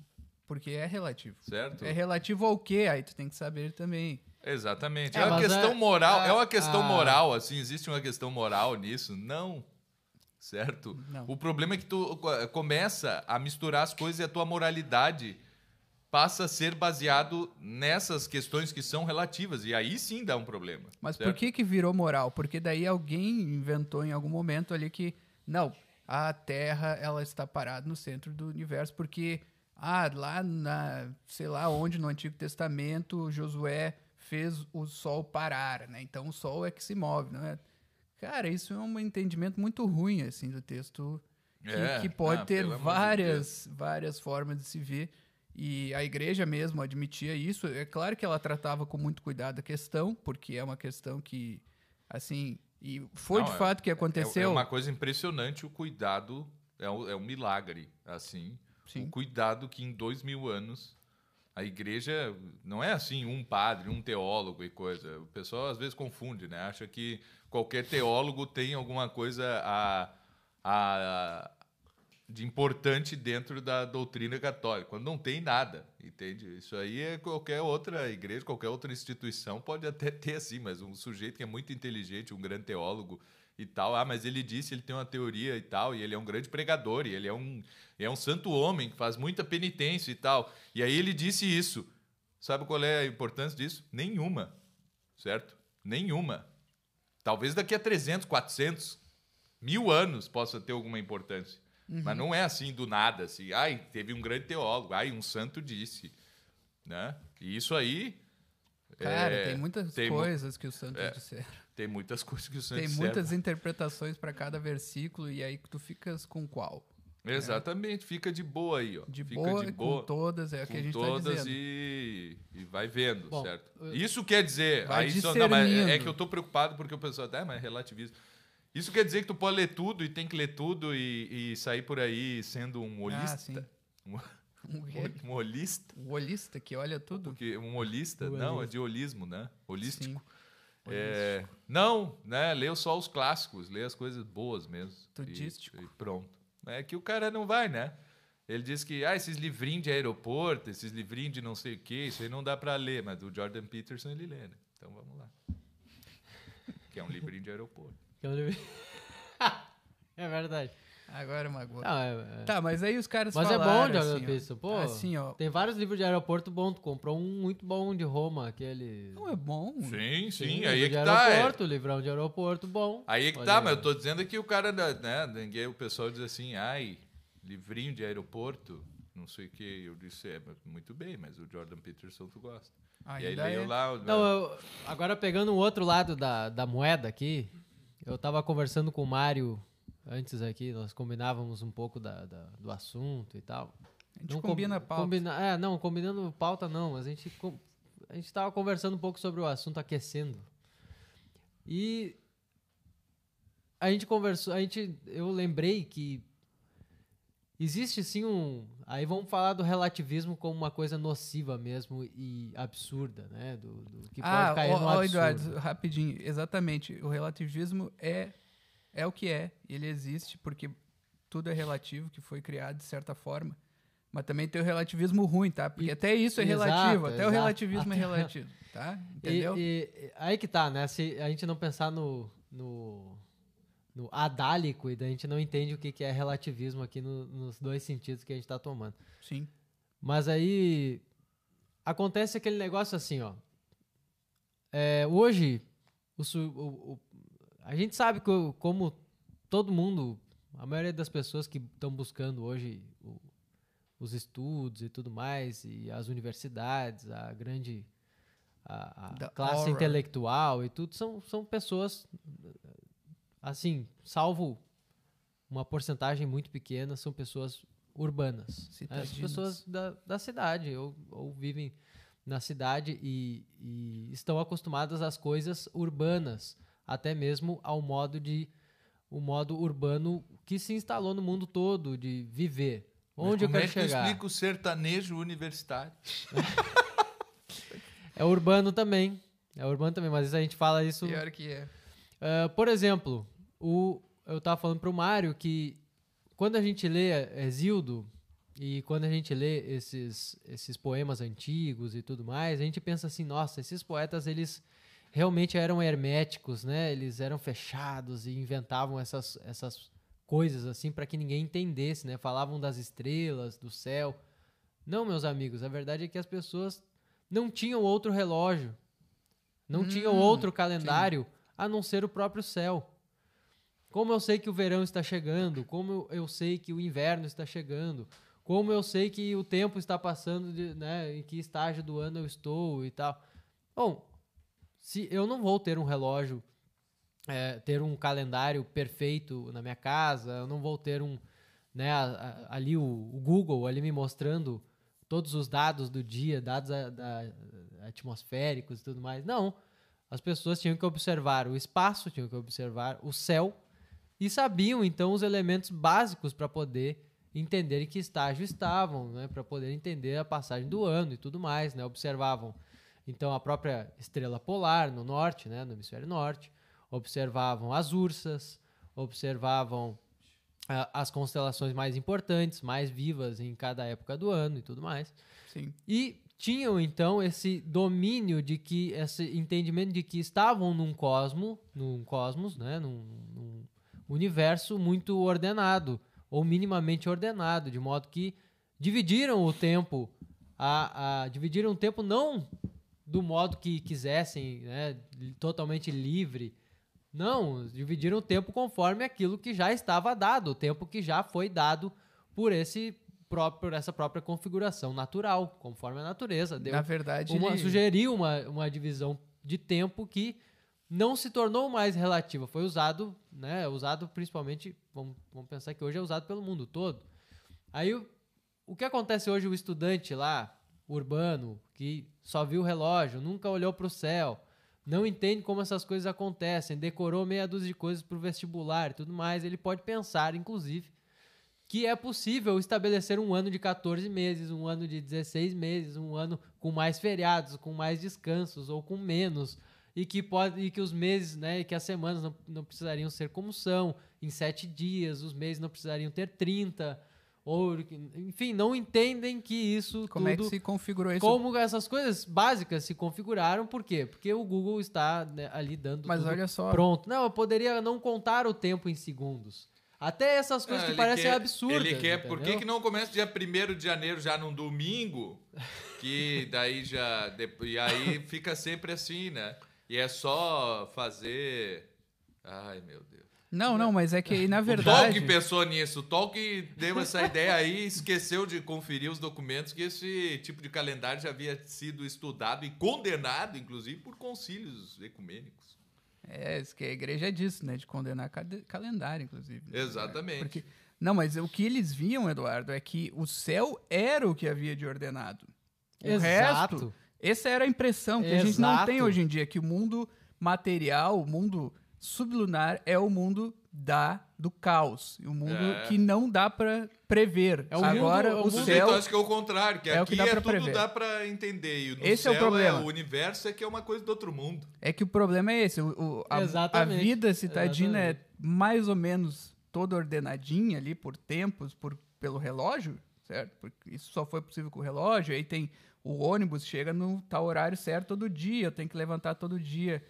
Porque é relativo. Certo? É relativo ao quê? Aí tu tem que saber também. Exatamente. É, É, uma questão é- moral. é a- uma questão a- moral, assim. Existe uma questão moral nisso? Não. Certo? Não. O problema é que tu co- começa a misturar as coisas e a tua moralidade passa a ser baseado nessas questões que são relativas. E aí sim dá um problema. Mas certo? por que que virou moral? Porque daí alguém inventou em algum momento ali que não, a Terra ela está parada no centro do universo porque ah, lá na, sei lá onde no Antigo Testamento Josué fez o sol parar, né? Então o sol é que se move, não é? Cara, isso é um entendimento muito ruim assim do texto que, É, que pode ah, ter amor de várias, várias formas de se ver. E a igreja mesmo admitia isso. É claro que ela tratava com muito cuidado a questão, porque é uma questão que, assim, e foi Não, de é- fato que É, aconteceu. é uma coisa impressionante o cuidado. É um, é um milagre, assim. Sim. O cuidado que em dois mil anos a igreja não é assim um padre, um teólogo e coisa. O pessoal às vezes confunde, né? Acha que qualquer teólogo tem alguma coisa a, a- de importante dentro da doutrina católica, quando não tem nada, entende? Isso aí é qualquer outra igreja, qualquer outra instituição pode até ter assim, mas um sujeito que é muito inteligente, um grande teólogo e tal. Ah, mas ele disse, ele tem uma teoria e tal, e ele é um grande pregador, e ele é um, é um santo homem que faz muita penitência e tal. E aí ele disse isso. Sabe qual é a importância disso? Nenhuma, certo? Nenhuma. Talvez daqui a 300, 400, mil anos possa ter alguma importância. Mas não é assim do nada, assim. Ai, teve um grande teólogo, ai, um santo disse. Né? E isso aí. Cara, é, tem muitas tem mu- coisas que os santos é, disseram. Tem muitas coisas que o santo Tem disseram. muitas interpretações para cada versículo e aí tu ficas com qual? Exatamente, fica de boa aí, ó. De fica boa, de com boa. todas, é o com que a gente tá todas dizendo. e, e vai vendo, Bom, certo? Isso quer dizer, aí só, não, mas é- é que eu tô preocupado porque o pessoal, ah, mas é relativismo. Isso quer dizer que tu pode ler tudo e tem que ler tudo e, e sair por aí sendo um Ah, sim. holista? Um, holista? um olista que olha tudo. Porque um holista, não, é holista. de holismo, né? Holístico. É, não, né? Leu só os clássicos, lê as coisas boas mesmo. Tudístico. E, e pronto. É que o cara não vai, né? Ele diz que ah, esses livrinhos de aeroporto, esses livrinhos de não sei o quê, isso aí não dá pra ler, mas o Jordan Peterson ele lê, né? Então vamos lá. Que é um livrinho de aeroporto. Que lembro- é verdade. Agora magoou. Não, é- é- Tá, mas aí os caras Mas é bom, falaram Jordan assim, Peterson. Pô, assim, ó. tem vários livros de aeroporto bom. Tu comprou um muito bom de Roma, aquele... Não é bom. Sim, sim, Sim, aí é que de tá. é. aeroporto, livrão de aeroporto bom. Aí é que Olha tá, aí. mas eu tô dizendo que o cara, né, ninguém, o pessoal diz assim, ai, livrinho de aeroporto, não sei o que. Eu disse, é, mas muito bem, mas o Jordan Peterson tu gosta. e aí leio é. lá. o- Não, eu- agora pegando o outro lado da, da moeda aqui, eu tava conversando com o Mário antes aqui, nós combinávamos um pouco da, da- do assunto e tal. A gente Não com- combina a pauta. combina- é, não, combinando pauta não, mas a gente, com- a gente tava conversando um pouco sobre o assunto aquecendo. E a gente conversou, a gente, eu lembrei que existe sim um, aí vamos falar do relativismo como uma coisa nociva mesmo e absurda, né, do, do que ah, pode cair ó, no ó, absurdo. Eduardo, rapidinho. Exatamente. O relativismo é, é o que é. Ele existe porque tudo é relativo, que foi criado de certa forma. Mas também tem o relativismo ruim, tá? Porque E- até isso é exato, relativo. Até o exato. relativismo é Até- relativo, tá? Entendeu? E, e- aí que tá, né? Se a gente não pensar no, no, no adálico, e daí a gente não entende o que, que é relativismo aqui no- nos dois sentidos que a gente tá tomando. Sim. Mas aí acontece aquele negócio assim, ó. É, hoje, o o- o- a gente sabe que como todo mundo, a maioria das pessoas que estão buscando hoje o- os estudos e tudo mais, e as universidades, a grande a, a classe aura. intelectual e tudo, são, são pessoas, assim, salvo uma porcentagem muito pequena, são pessoas urbanas. né? As pessoas da, da cidade, ou, ou vivem na cidade e, e estão acostumadas às coisas urbanas, até mesmo ao modo de o modo urbano que se instalou no mundo todo de viver. Onde eu quero é que chegar? explica o sertanejo universitário? É urbano também. É urbano também, mas a gente fala isso. Pior que é. Ah, por exemplo, o, eu tava falando pro Mário que quando a gente lê Exildo e quando a gente lê esses, esses poemas antigos e tudo mais, a gente pensa assim, nossa, esses poetas eles realmente eram herméticos, né? Eles eram fechados e inventavam essas, essas coisas assim para que ninguém entendesse, né? Falavam das estrelas, do céu. Não, meus amigos, a verdade é que as pessoas não tinham outro relógio, não tinham Hum, outro calendário a não ser o próprio céu. Como eu sei que o verão está chegando, como eu, eu sei que o inverno está chegando, como eu sei que o tempo está passando, de, né, em que estágio do ano eu estou e tal. Bom, se eu não vou ter um relógio, é, ter um calendário perfeito na minha casa, eu não vou ter um, né, a- a- ali o, o Google ali me mostrando todos os dados do dia, dados a- atmosféricos e tudo mais. Não. As pessoas tinham que observar o espaço, tinham que observar o céu e sabiam então os elementos básicos para poder entender em que estágio estavam, né, para poder entender a passagem do ano e tudo mais, né? Observavam então a própria estrela polar no norte, né, no hemisfério norte, observavam as ursas, observavam ah, as constelações mais importantes, mais vivas em cada época do ano e tudo mais. Sim. E tinham então esse domínio de que esse entendimento de que estavam num cosmo, num cosmos, né, num, num universo muito ordenado ou minimamente ordenado, de modo que dividiram o tempo, a, a dividiram o tempo não do modo que quisessem, né, totalmente livre. Não, dividiram o tempo conforme aquilo que já estava dado, o tempo que já foi dado por esse próprio, essa própria configuração natural, conforme a natureza. Deu Na verdade, uma, ele- sugeriu uma, uma divisão de tempo que não se tornou mais relativa. Foi usado, né? Usado principalmente, vamos, vamos pensar que hoje é usado pelo mundo todo. Aí o, o que acontece hoje, o estudante lá, urbano, que só viu o relógio, nunca olhou para o céu, não entende como essas coisas acontecem, decorou meia dúzia de coisas para o vestibular e tudo mais, ele pode pensar, inclusive, que é possível estabelecer um ano de 14 meses, um ano de 16 meses, um ano com mais feriados, com mais descansos ou com menos, e que pode e que os meses, né, e que as semanas não, não precisariam ser como são, em sete dias, os meses não precisariam ter 30, ou enfim, não entendem que isso como é que se configurou isso? como essas coisas básicas se configuraram, por quê? Porque o Google está né, ali dando Mas tudo olha só, pronto. Não, eu poderia não contar o tempo em segundos. Até essas coisas Ah, que parecem quer- absurdas. Ele quer, por que, entendeu? que não começa dia 1 de janeiro, já num domingo? Que daí já. E aí fica sempre assim, né? E é só fazer. Ai, meu Deus. Não, não, mas é que na O verdade, Tolkien pensou nisso. O Tolkien deu essa ideia aí e esqueceu de conferir os documentos que esse tipo de calendário já havia sido estudado e condenado, inclusive, por concílios ecumênicos. é isso que a igreja é disso, né, de condenar calendário, inclusive. né? Exatamente. Porque não, mas o que eles viam, Eduardo, é que o céu era o que havia de ordenado. O Exato. resto, essa era a impressão que a gente não tem Exato. hoje em dia, que o mundo material, o mundo sublunar é o mundo da do caos, o mundo É. que não dá pra prever. É o Agora mundo- é o o O mundo- sujeito céu acho que é o contrário, que é o aqui que dá é pra tudo prever. dá pra entender. E no Esse é o céu problema. o universo é que é uma coisa do outro mundo. É que o problema é esse. O, o- a, a vida citadina é mais ou menos toda ordenadinha ali por tempos, por, pelo relógio, certo? Porque isso só foi possível com o relógio. Aí tem o ônibus, chega no tal horário certo todo dia. Eu tenho que levantar todo dia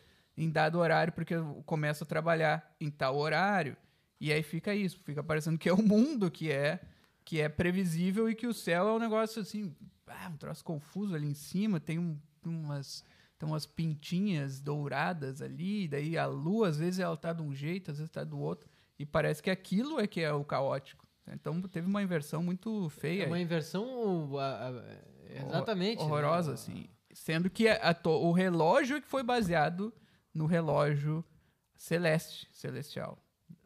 em dado horário, porque eu começo a trabalhar em tal horário. E aí fica isso, fica parecendo que é o mundo que é que é previsível e que o céu é um negócio assim, ah, um troço confuso ali em cima, tem um- umas tem umas pintinhas douradas ali, daí a lua às vezes ela tá de um jeito, às vezes tá do outro, e parece que aquilo é que é o caótico. Então teve uma inversão muito feia. É uma inversão. a- a- exatamente. Horror- horrorosa, né? assim. Sendo que a to- o relógio é que foi baseado no relógio celeste, celestial.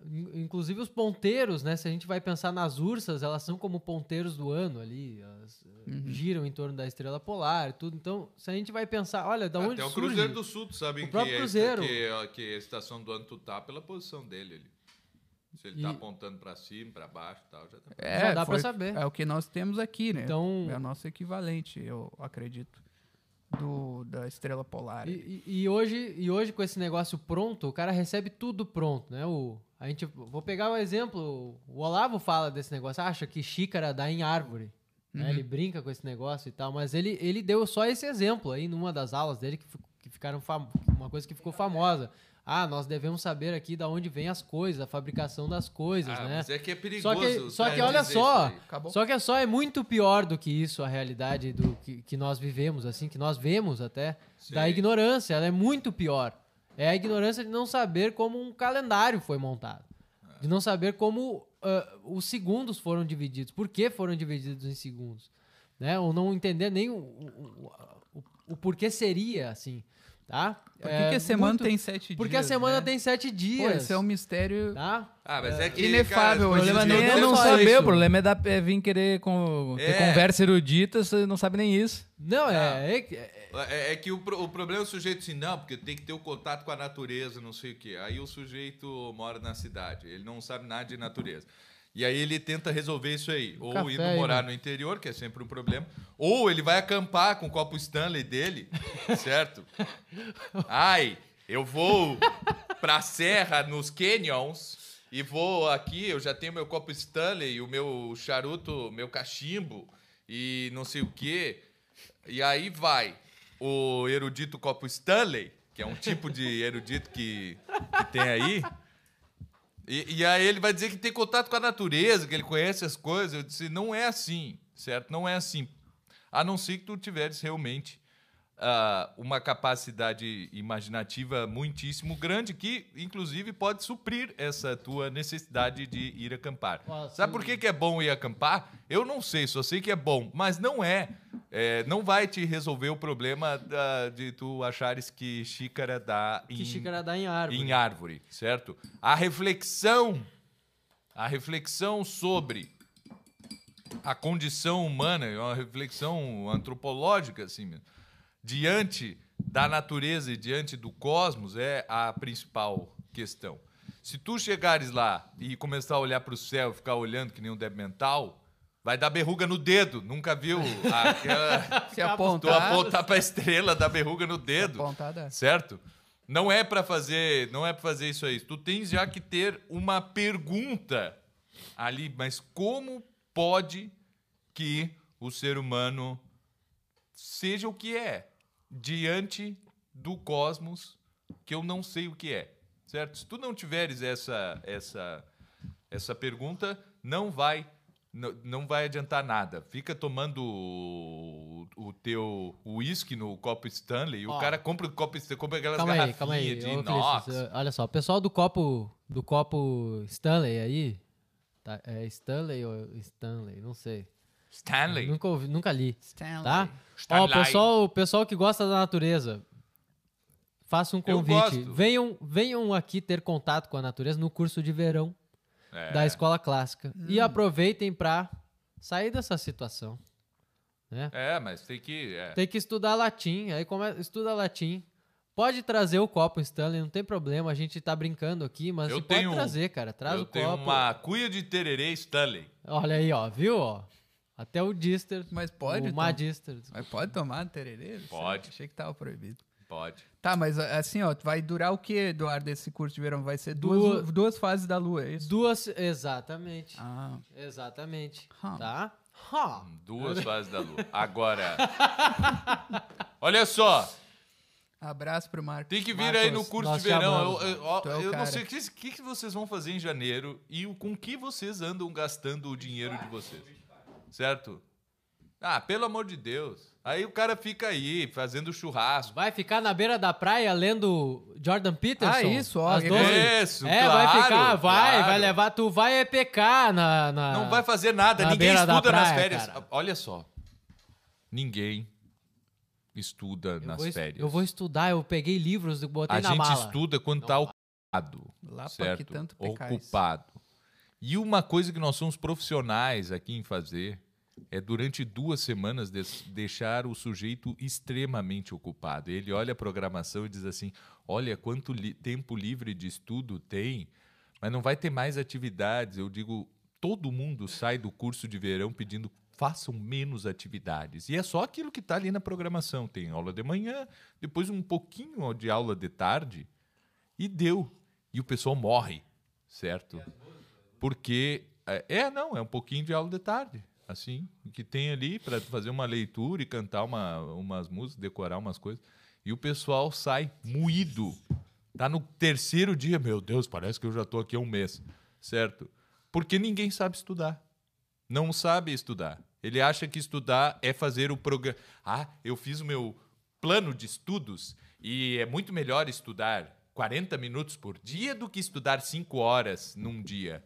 In- Inclusive os ponteiros, né? Se a gente vai pensar nas ursas, elas são como ponteiros do ano ali, elas eh, Uhum. giram em torno da estrela polar e tudo. Então, se a gente vai pensar, olha, da onde Até o surge? Cruzeiro do Sul, tu sabe O que, próprio é, Cruzeiro. que, ó, que a estação do ano tu tá pela posição dele ali. Se ele tá E- apontando pra cima, pra baixo e tal, já tá. É, Já dá pra foi- saber. É o que nós temos aqui, né? Então- É o nosso equivalente, eu acredito, do, da estrela polar. E, e- e hoje, e hoje, com esse negócio pronto, o cara recebe tudo pronto, né? O, a gente, vou pegar o exemplo, o Olavo fala desse negócio, acha que xícara dá em árvore. né? Uhum. Ele brinca com esse negócio e tal, mas ele, ele deu só esse exemplo aí numa das aulas dele que, que ficaram uma coisa que ficou famosa. Ah, nós devemos saber aqui da onde vem as coisas, a fabricação das coisas, Ah, né? mas é que é perigoso. Só que, só né, que olha só, só que é só é muito pior do que isso a realidade do que, que nós vivemos, assim, que nós vemos até, da Sim. ignorância. Ela é muito pior. É a ignorância de não saber como um calendário foi montado. De não saber como ah, os segundos foram divididos. Por que foram divididos em segundos? Né? Ou não entender nem o, o, o, o porquê seria assim. Tá? Por que, que a semana tem sete Porque dias? a semana né? tem sete Pô, dias. esse é um mistério. Tá? Ah, mas é que. Inefável O hoje em problema nem é Não saber, isso. o problema é, dar, é vir querer com, ter É. conversa erudita, você não sabe nem isso. Não, Ah. é, é, é- É, é que o, o problema é o sujeito assim, não, porque tem que ter o contato com a natureza, não sei o quê. Aí o sujeito mora na cidade, ele não sabe nada de natureza. E aí ele tenta resolver isso aí. Ou indo morar mano. no interior, que é sempre um problema. Ou ele vai acampar com o copo Stanley dele, certo? Ai, eu vou pra serra, nos canyons, e vou aqui, eu já tenho meu copo Stanley, o meu charuto, meu cachimbo, e não sei o quê. E aí vai o erudito copo Stanley, que é um tipo de erudito que, que tem aí. E, e aí ele vai dizer que tem contato com a natureza, que ele conhece as coisas. Eu disse, não é assim, certo? Não é assim. A não ser que tu tiveres realmente ah, uma capacidade imaginativa muitíssimo grande, que inclusive pode suprir essa tua necessidade de ir acampar. Sabe por que, que é bom ir acampar? Eu não sei, só sei que é bom, mas não é. É, não vai te resolver o problema da- de tu achares que xícara dá Que em, xícara dá em árvore. em árvore, certo? A reflexão, a reflexão sobre a condição humana, é uma reflexão antropológica, assim mesmo, diante da natureza e diante do cosmos é a principal questão. Se tu chegares lá e começar a olhar para o céu e ficar olhando que nem um débil mental, vai dar berruga no dedo. Nunca viu aquela... Se tu apontar, apontar para a estrela, dar berruga no dedo apontar dá. certo? Não é para fazer, não é para fazer isso aí. Tu tens já que ter uma pergunta ali, mas como pode que o ser humano seja o que é diante do cosmos que eu não sei o que é, certo? Se tu não tiveres essa essa essa pergunta, não vai não, não vai adiantar nada. Fica tomando o, o teu uísque no copo Stanley. O Ó. cara compra o copo Stanley, compra aquelas Calma aí, garrafinhas calma aí. de inox. Olha só, o pessoal do copo do copo Stanley aí, tá, é Stanley ou Stanley, não sei. Stanley. Nunca ouvi, nunca li, Stanley. tá? Ó, Stanley. o pessoal, o pessoal que gosta da natureza, faça um Eu convite. Venham, venham aqui ter contato com a natureza no curso de verão É. da escola clássica e Hum. aproveitem para sair dessa situação. Né? É, mas tem que. é. Tem que estudar latim, aí come... estuda latim. Pode trazer o copo Stanley, não tem problema, a gente tá brincando aqui, mas Eu você pode tenho- trazer, cara. Traz Eu o tenho copo. uma cuia de tererê Stanley. Olha aí, ó, viu? Ó? Até o Dister. Mas pode, O Tom? Magister. Mas pode tomar tererê? Pode. Achei que tava proibido. Pode. Tá, mas assim, ó, vai durar o que, Eduardo, esse curso de verão? Vai ser Duas- duas, duas fases da lua, é isso? Duas. Exatamente. Ah, Exatamente. Hum. Tá? Ha. Duas fases da lua. Agora. Olha só. abraço pro Marcos. Tem que vir aí no Marcos, curso de verão. chamamos. Eu, eu- Tu é eu não sei o que, que, vocês vão fazer em janeiro e o- com que vocês andam gastando o dinheiro de vocês. Certo? Ah, pelo amor de Deus. Aí o cara fica aí fazendo churrasco. Vai ficar na beira da praia lendo Jordan Peterson? Ah, isso, ó, Às que 12? Isso, É, claro, vai ficar, vai, claro. vai levar, tu vai é pecar na, na- Não vai fazer nada, na ninguém beira da estuda nas praia, férias. cara. Olha só. Ninguém estuda Eu nas vou, férias. eu vou estudar, eu peguei livros e botei A na gente mala. estuda quando está ocupado. Lá pra certo? que tanto pecais. ocupado. E uma coisa que nós somos profissionais aqui em fazer é durante duas semanas deixar o sujeito extremamente ocupado. Ele olha a programação e diz assim: olha quanto li- tempo livre de estudo tem, mas não vai ter mais atividades. Eu digo, todo mundo sai do curso de verão pedindo façam menos atividades. E é só aquilo que está ali na programação. Tem aula de manhã, depois um pouquinho de aula de tarde e deu. E o pessoal morre, certo? Porque é, é, não, é um pouquinho de aula de tarde, assim, que tem ali para fazer uma leitura e cantar uma, umas músicas, decorar umas coisas. E o pessoal sai moído. Tá no terceiro dia, meu Deus, parece que eu já tô aqui há um mês, certo? Porque ninguém sabe estudar. Não sabe estudar. Ele acha que estudar é fazer o programa. Ah, eu fiz o meu plano de estudos e é muito melhor estudar 40 minutos por dia do que estudar 5 horas num dia.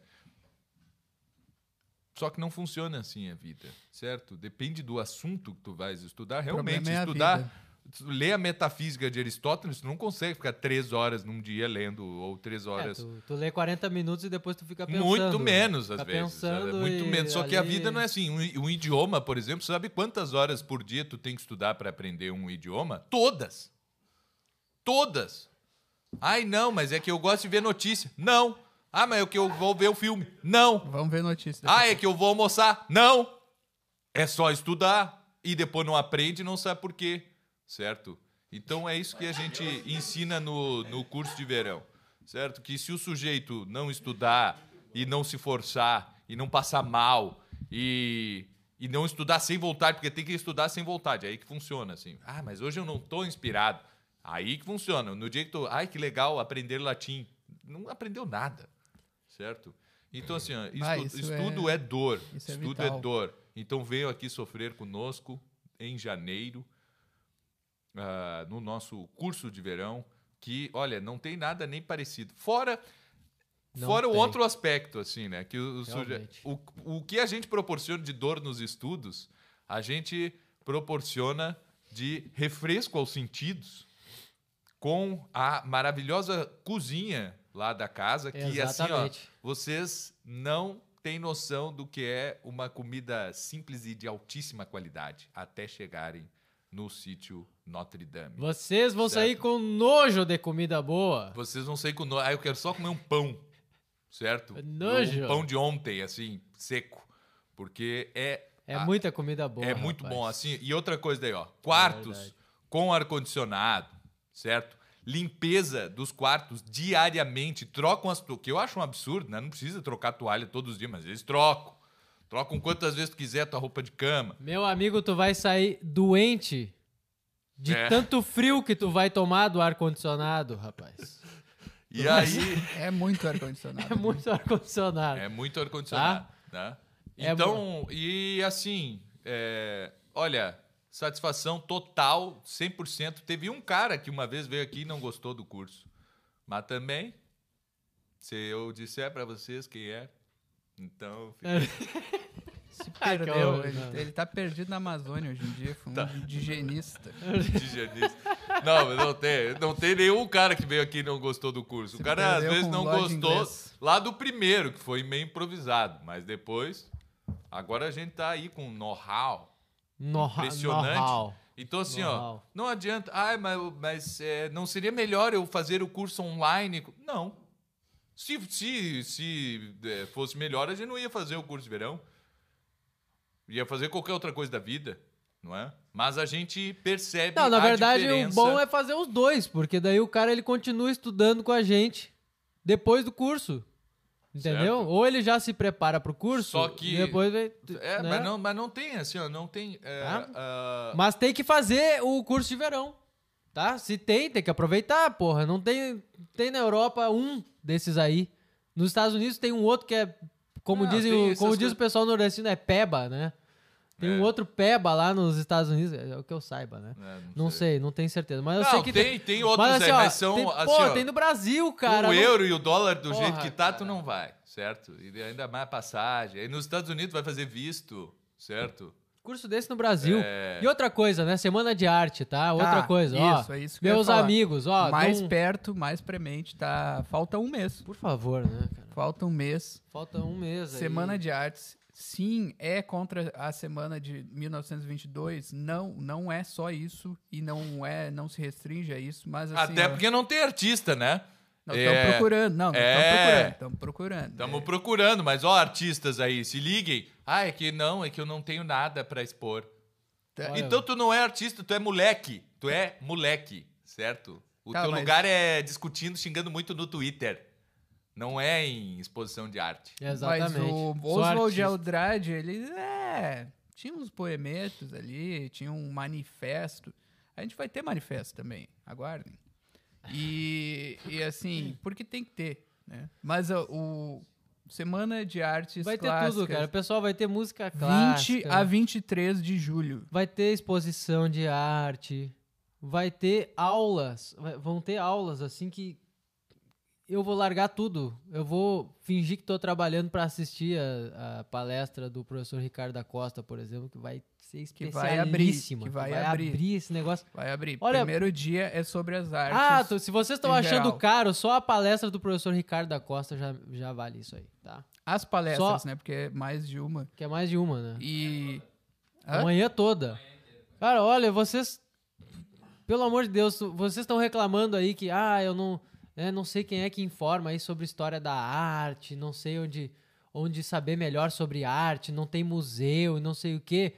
Só que não funciona assim a vida, certo? Depende do assunto que tu vais estudar. Realmente, é estudar. Ler a metafísica de Aristóteles, tu não consegue ficar três horas num dia lendo, ou três É, horas. tu, tu lê 40 minutos e depois tu fica pensando. Muito menos, às Fica vezes. pensando muito e menos. Só que a ali- vida não é assim. Um, um idioma, por exemplo, sabe quantas horas por dia tu tem que estudar para aprender um idioma? Todas. Todas. Ai, não, mas é que eu gosto de ver notícia. Não. Ah, mas é que eu vou ver o filme. Não. Vamos ver notícias. Ah, é que eu vou almoçar. Não. É só estudar e depois não aprende e não sabe por quê. Certo? Então é isso que a gente ensina no, no curso de verão. Certo? Que se o sujeito não estudar e não se forçar e não passar mal e, E não estudar sem vontade, porque tem que estudar sem vontade. É aí que funciona, assim. Ah, mas hoje eu não tô inspirado. Aí que funciona. No dia que tu. Ai, que legal aprender latim. Não aprendeu nada. Certo? Então, assim, Ah, estu- isso estudo é, dor. isso é estudo vital. é dor. Então venham aqui sofrer conosco em janeiro, ah, no nosso curso de verão, que, olha, não tem nada nem parecido. Fora. Não Fora o tem. outro aspecto, assim, né? Que o, o o, o que a gente proporciona de dor nos estudos, a gente proporciona de refresco aos sentidos com a maravilhosa cozinha lá da casa, que assim, ó, Exatamente. vocês não têm noção do que é uma comida simples e de altíssima qualidade até chegarem no sítio Notre Dame. Vocês vão Certo. sair com nojo de comida boa. Vocês vão sair com no... Ah, eu quero só comer um pão, certo? Nojo. Um pão de ontem, assim, seco. Porque é. É a- muita comida boa. É muito rapaz. bom, assim. E outra coisa daí, ó. Quartos verdade. com ar-condicionado, certo? Limpeza dos quartos diariamente. Trocam as. to- Que eu acho um absurdo, né? Não precisa trocar toalha todos os dias, mas eles trocam. Trocam quantas vezes tu quiser a tua roupa de cama. Meu amigo, tu vai sair doente de É. tanto frio que tu vai tomar do ar-condicionado, rapaz. E aí. É muito ar-condicionado. É muito ar-condicionado. É muito ar-condicionado, né? É Então, e assim, é, olha, satisfação total, 100%. Teve um cara que uma vez veio aqui e não gostou do curso. Mas também, se eu disser para vocês quem é, então... fica- Se Ah, perdeu. horror, ele, ele tá perdido na Amazônia hoje em dia. Foi um Tá. indigenista. indigenista. Não, mas não tem, não tem nenhum cara que veio aqui e não gostou do curso. Se o cara às vezes não gostou inglês. lá do primeiro, que foi meio improvisado. Mas depois, agora a gente tá aí com know-how. No Impressionante. Então, assim, ó, não adianta. Ah, mas, mas é, não seria melhor eu fazer o curso online? Não. Se, se, se é, fosse melhor, a gente não ia fazer o curso de verão. Ia fazer qualquer outra coisa da vida, não é? Mas a gente percebe Não, na verdade, diferença. o bom é fazer os dois, porque daí o cara ele continua estudando com a gente depois do curso. Entendeu? Certo. Ou ele já se prepara pro curso, Só que- e depois vai, É, né? mas, não, mas não tem, assim, ó, não tem... é, Tá. ah, Mas tem que fazer o curso de verão, tá? Se tem, tem que aproveitar, porra. Não tem, tem na Europa um desses aí. Nos Estados Unidos tem um outro que é, como, Ah, dizem, o- como diz coisas. o pessoal nordestino, é peba, né? Tem um É. outro peba lá nos Estados Unidos, é o que eu saiba, né? é, Não sei, não tenho certeza. Mas eu Não, sei que tem, tem outros mas, assim, aí, ó, mas são, tem, assim, pô, ó, tem no Brasil, cara. o não- euro e o dólar do Porra, jeito que tá, tu cara. não vai, certo? E ainda mais passagem. Aí nos Estados Unidos vai fazer visto, certo? Curso desse no Brasil. É. E outra coisa, né? Semana de arte, tá? Outra Tá, coisa, ó. isso, é isso que eu ia Meus falar. amigos, ó. mais não- perto, mais premente, tá? Falta um mês. Por favor, né, cara? Falta um mês. Falta um mês aí. Semana de Artes, sim, é contra a semana de 1922. Não, não é só isso e não é, não se restringe a isso, mas assim, Até porque não tem artista, né? não estão É, procurando, não, estão é. procurando, estão procurando. Estamos É, procurando, mas ó, artistas aí, se liguem. Ah, é que não, é que eu não tenho nada pra expor. tá-. Então tu não é artista, tu é moleque. Tu é moleque, certo? O Tá, teu mas- lugar é discutindo, xingando muito no Twitter. Não é em exposição de arte. Exatamente. Mas o Oswald de. Andrade, ele é, tinha uns poemetos ali, tinha um manifesto. A gente vai ter manifesto também, aguardem. E, e assim, porque tem que ter, né? Mas ó, o Semana de Artes Vai ter Clássicas, tudo, cara. O pessoal vai ter música 20 clássica. a 23 de julho. Vai ter exposição de arte. Vai ter aulas. vai- vão ter aulas assim que eu vou largar tudo. Eu vou fingir que tô trabalhando para assistir a, a palestra do professor Ricardo da Costa, por exemplo, que vai ser Que vai abrir, especialíssima. que vai abrir. esse negócio. Vai abrir. Olha- Primeiro dia é sobre as artes. Ah, se vocês estão achando geral. caro, só a palestra do professor Ricardo da Costa já, já vale isso aí, tá? As palestras, Só- né? Porque é mais de uma. Que é mais de uma, né? E. Hã? manhã toda. Cara, olha, vocês. Pelo amor de Deus, vocês estão reclamando aí que, ah, eu não. Né, não sei quem é que informa aí sobre história da arte, não sei onde, onde saber melhor sobre arte, não tem museu, não sei o quê.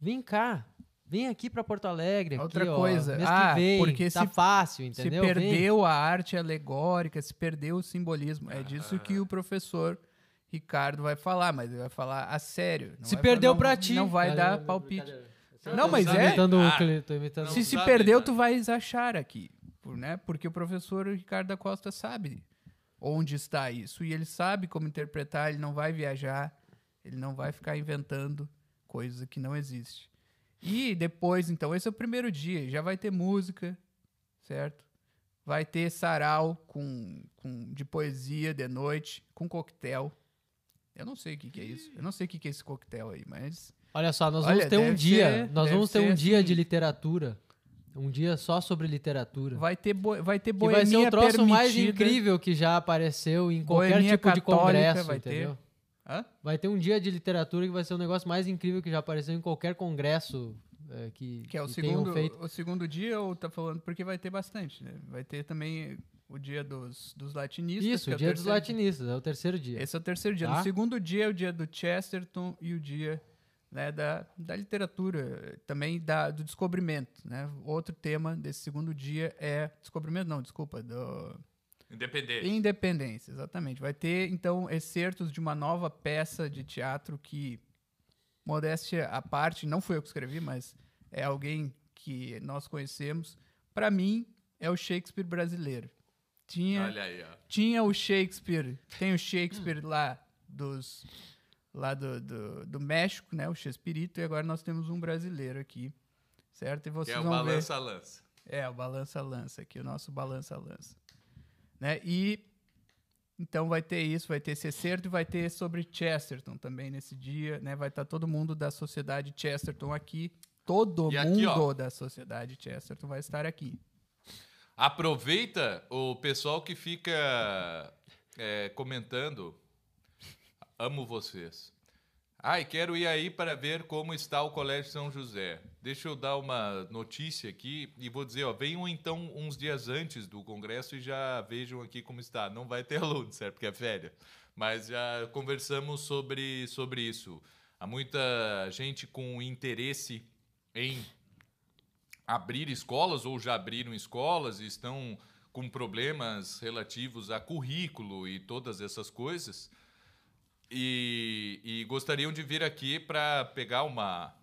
Vem cá. Vem aqui pra Porto Alegre. aqui, Outra ó, coisa, Mês ah, que vem, porque tá se- fácil, Se entendeu? Vem. perdeu a arte alegórica, se perdeu o simbolismo. É disso que o professor Ricardo vai falar, mas ele vai falar a sério. Não Se vai perdeu pra ti. Não vai dar palpite. Não, mas Tô é- imitando o Ah, Cle- tô imitando não Se o- se sabe, perdeu, tu vais achar aqui, né? Porque o professor Ricardo da Costa sabe onde está isso e ele sabe como interpretar. Ele não vai viajar, ele não vai ficar inventando coisa que não existe. E depois, então, esse é o primeiro dia. Já vai ter música, certo? Vai ter sarau com, com de poesia de noite, com coquetel. Eu não sei o que, que é isso. Eu não sei o que, que é esse coquetel aí, mas Olha só, nós Olha, vamos ter um dia, ser- nós vamos ter um ser dia assim. de literatura. Um dia só sobre literatura. vai ter, boi- vai ter boemia vai ser o troço mais permitida. incrível que já apareceu em qualquer Boemia tipo de congresso, vai ter. entendeu? Hã? Vai ter um dia de literatura que vai ser o negócio mais incrível que já apareceu em qualquer congresso é, que, Que é o que segundo, feito. o segundo dia ou tá falando porque vai ter bastante, né? Vai ter também o dia dos, dos latinistas. Isso, que o é dia dos terceiro latinistas, é o terceiro dia. Esse é o terceiro dia. Tá? No segundo dia é o dia do Chesterton e o dia né, da, da literatura, também da, do descobrimento, né? Outro tema desse segundo dia é descobrimento, não, desculpa, do Independente. Independência, exatamente. Vai ter, então, excertos de uma nova peça de teatro que, modéstia à parte, não foi eu que escrevi, mas é alguém que nós conhecemos. Para mim, é o Shakespeare brasileiro. Tinha, Olha aí, ó. tinha o Shakespeare, tem o Shakespeare lá dos lá do, do, do México, né, o Chespirito, e agora nós temos um brasileiro aqui, certo? E Que vocês é o ver. balança-lança. É, o balança-lança aqui, o nosso balança-lança. Né? E então vai ter isso, vai ter esse excerto e vai ter sobre Chesterton também nesse dia, né? Vai estar todo mundo da sociedade Chesterton aqui. Todo E mundo aqui, ó. da sociedade Chesterton vai estar aqui. Aproveita o pessoal que fica é, comentando. Amo vocês. Ai, quero ir aí para ver como está o Colégio São José. Deixa eu dar uma notícia aqui e vou dizer, ó, venham então uns dias antes do congresso e já vejam aqui como está. Não vai ter aluno, certo? Porque é férias. Mas já conversamos sobre, sobre isso. Há muita gente com interesse em abrir escolas ou já abriram escolas e estão com problemas relativos a currículo e todas essas coisas. E, e gostariam de vir aqui para pegar uma,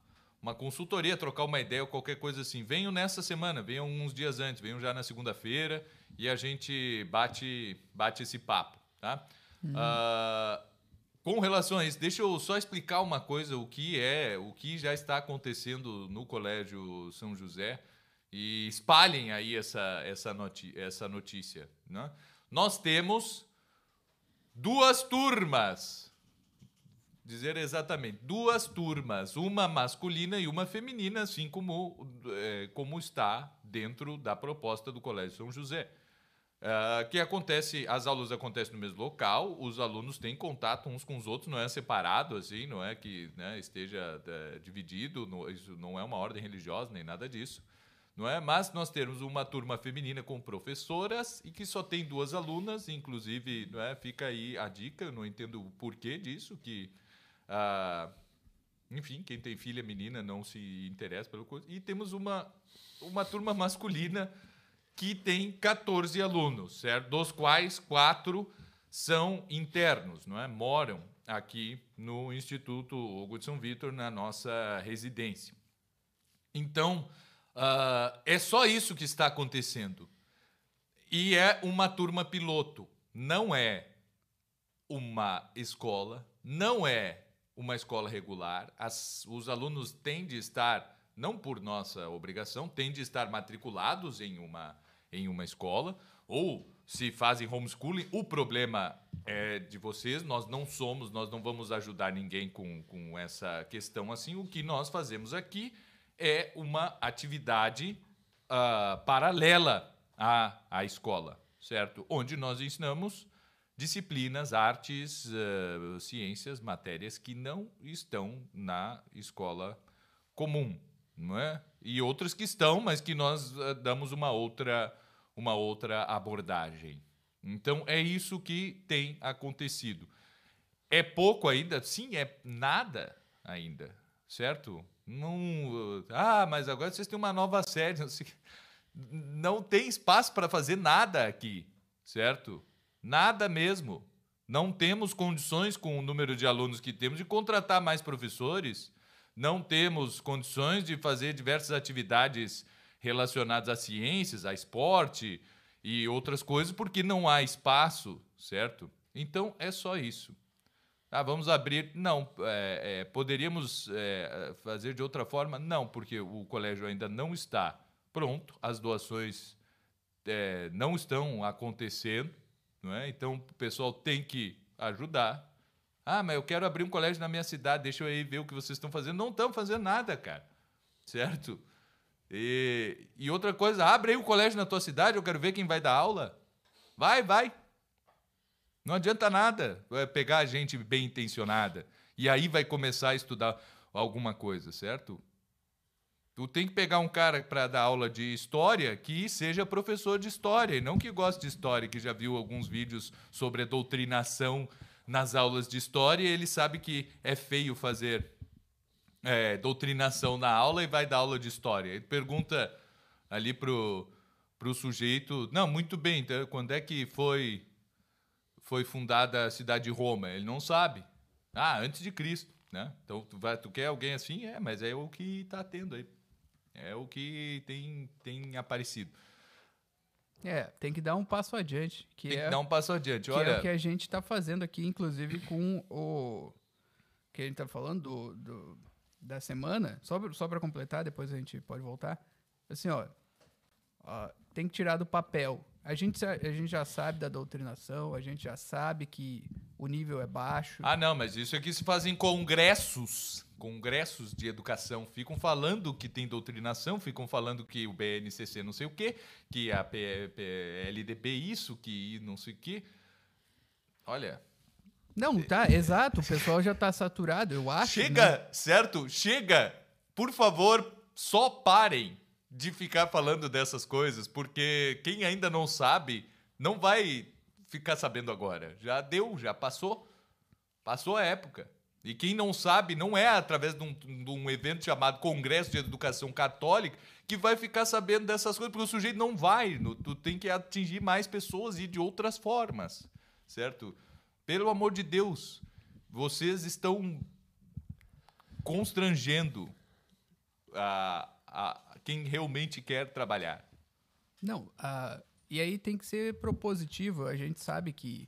uma consultoria, trocar uma ideia ou qualquer coisa assim. Venham nessa semana, venham uns dias antes, venham já na segunda-feira e a gente bate, bate esse papo, tá? Ah, com relação a isso, deixa eu só explicar uma coisa, o que é, o que já está acontecendo no Colégio São José e espalhem aí essa, essa, noti essa notícia. Né? Nós temos duas turmas, dizer exatamente, duas turmas, uma masculina e uma feminina, assim como, eh, como está dentro da proposta do Colégio São José. Ah, que acontece, as aulas acontecem no mesmo local, os alunos têm contato uns com os outros, não é separado assim, não é que né, esteja eh, dividido, isso não é uma ordem religiosa nem nada disso, não é? Mas nós temos uma turma feminina com professoras e que só tem duas alunas, inclusive, não é? Fica aí a dica, eu não entendo o porquê disso, que ah, enfim, quem tem filha menina não se interessa pelo coisa. E temos uma uma turma masculina que tem 14 alunos, certo? Dos quais quatro são internos, não é? Moram aqui no Instituto Hugo de São Vitor, na nossa residência. Então, ah, é só isso que está acontecendo. E é uma turma piloto, não é uma escola, não é uma escola regular. As- os alunos têm de estar, não por nossa obrigação, têm de estar matriculados em uma, em uma escola, ou se fazem homeschooling, o problema é de vocês, nós não somos, nós não vamos ajudar ninguém com, com essa questão assim. O que nós fazemos aqui é uma atividade ah, paralela à, à escola, certo? Onde nós ensinamos disciplinas, artes, eh, ciências, matérias que não estão na escola comum, não é? E outras que estão, mas que nós eh, damos uma outra, uma outra abordagem. Então é isso que tem acontecido. É pouco ainda? Sim, é nada ainda, certo? Não, ah, mas agora vocês têm uma nova série. não sei. Não tem espaço para fazer nada aqui, certo? Nada mesmo. Não temos condições, com o número de alunos que temos, de contratar mais professores. Não temos condições de fazer diversas atividades relacionadas a ciências, a esporte e outras coisas, porque não há espaço, certo? Então é só isso. Ah, vamos abrir. Não, é, é, poderíamos é, fazer de outra forma? Não, porque o colégio ainda não está pronto, as doações é, não estão acontecendo, não é? então o pessoal tem que ajudar. Ah, mas eu quero abrir um colégio na minha cidade, deixa eu aí ver o que vocês estão fazendo. Não estão fazendo nada, cara. Certo? E, e outra coisa, abre aí um colégio na tua cidade, eu quero ver quem vai dar aula. Vai, vai. Não adianta nada pegar a gente bem intencionada. E aí vai começar a estudar alguma coisa, certo? Tu tem que pegar um cara para dar aula de história que seja professor de história, e não que goste de história, que já viu alguns vídeos sobre a doutrinação nas aulas de história, e ele sabe que é feio fazer é, doutrinação na aula e vai dar aula de história. Ele pergunta ali pro, pro sujeito, não, muito bem, então, quando é que foi foi fundada a cidade de Roma? Ele não sabe. Ah, antes de Cristo, né? Então tu, vai, tu quer alguém assim? É, mas é o que está tendo aí. É o que tem, tem aparecido. É, tem que dar um passo adiante. Que tem é, que dar um passo adiante. que Olha, é o que a gente está fazendo aqui, inclusive com o que a gente está falando do, do- da semana. Só, pra- só para completar, depois a gente pode voltar. Assim, ó, ó, tem que tirar do papel. A gente, a gente já sabe da doutrinação, a gente já sabe que o nível é baixo. Ah, não, mas isso aqui se fazem congressos, congressos de educação. Ficam falando que tem doutrinação, ficam falando que o BNCC não sei o quê, que a P- P- LDB isso, que não sei o quê. Olha, Não, tá, exato. O pessoal já tá saturado, eu acho. né? chega, certo? Chega. Por favor, só parem de ficar falando dessas coisas, porque quem ainda não sabe não vai ficar sabendo agora. Já deu, já passou. Passou a época. E quem não sabe, não é através de um, de um evento chamado Congresso de Educação Católica que vai ficar sabendo dessas coisas, porque o sujeito não vai. no- tu tem que atingir mais pessoas e de outras formas, certo? Pelo amor de Deus, vocês estão constrangendo a, a quem realmente quer trabalhar. Não, ah, e aí tem que ser propositivo. A gente sabe que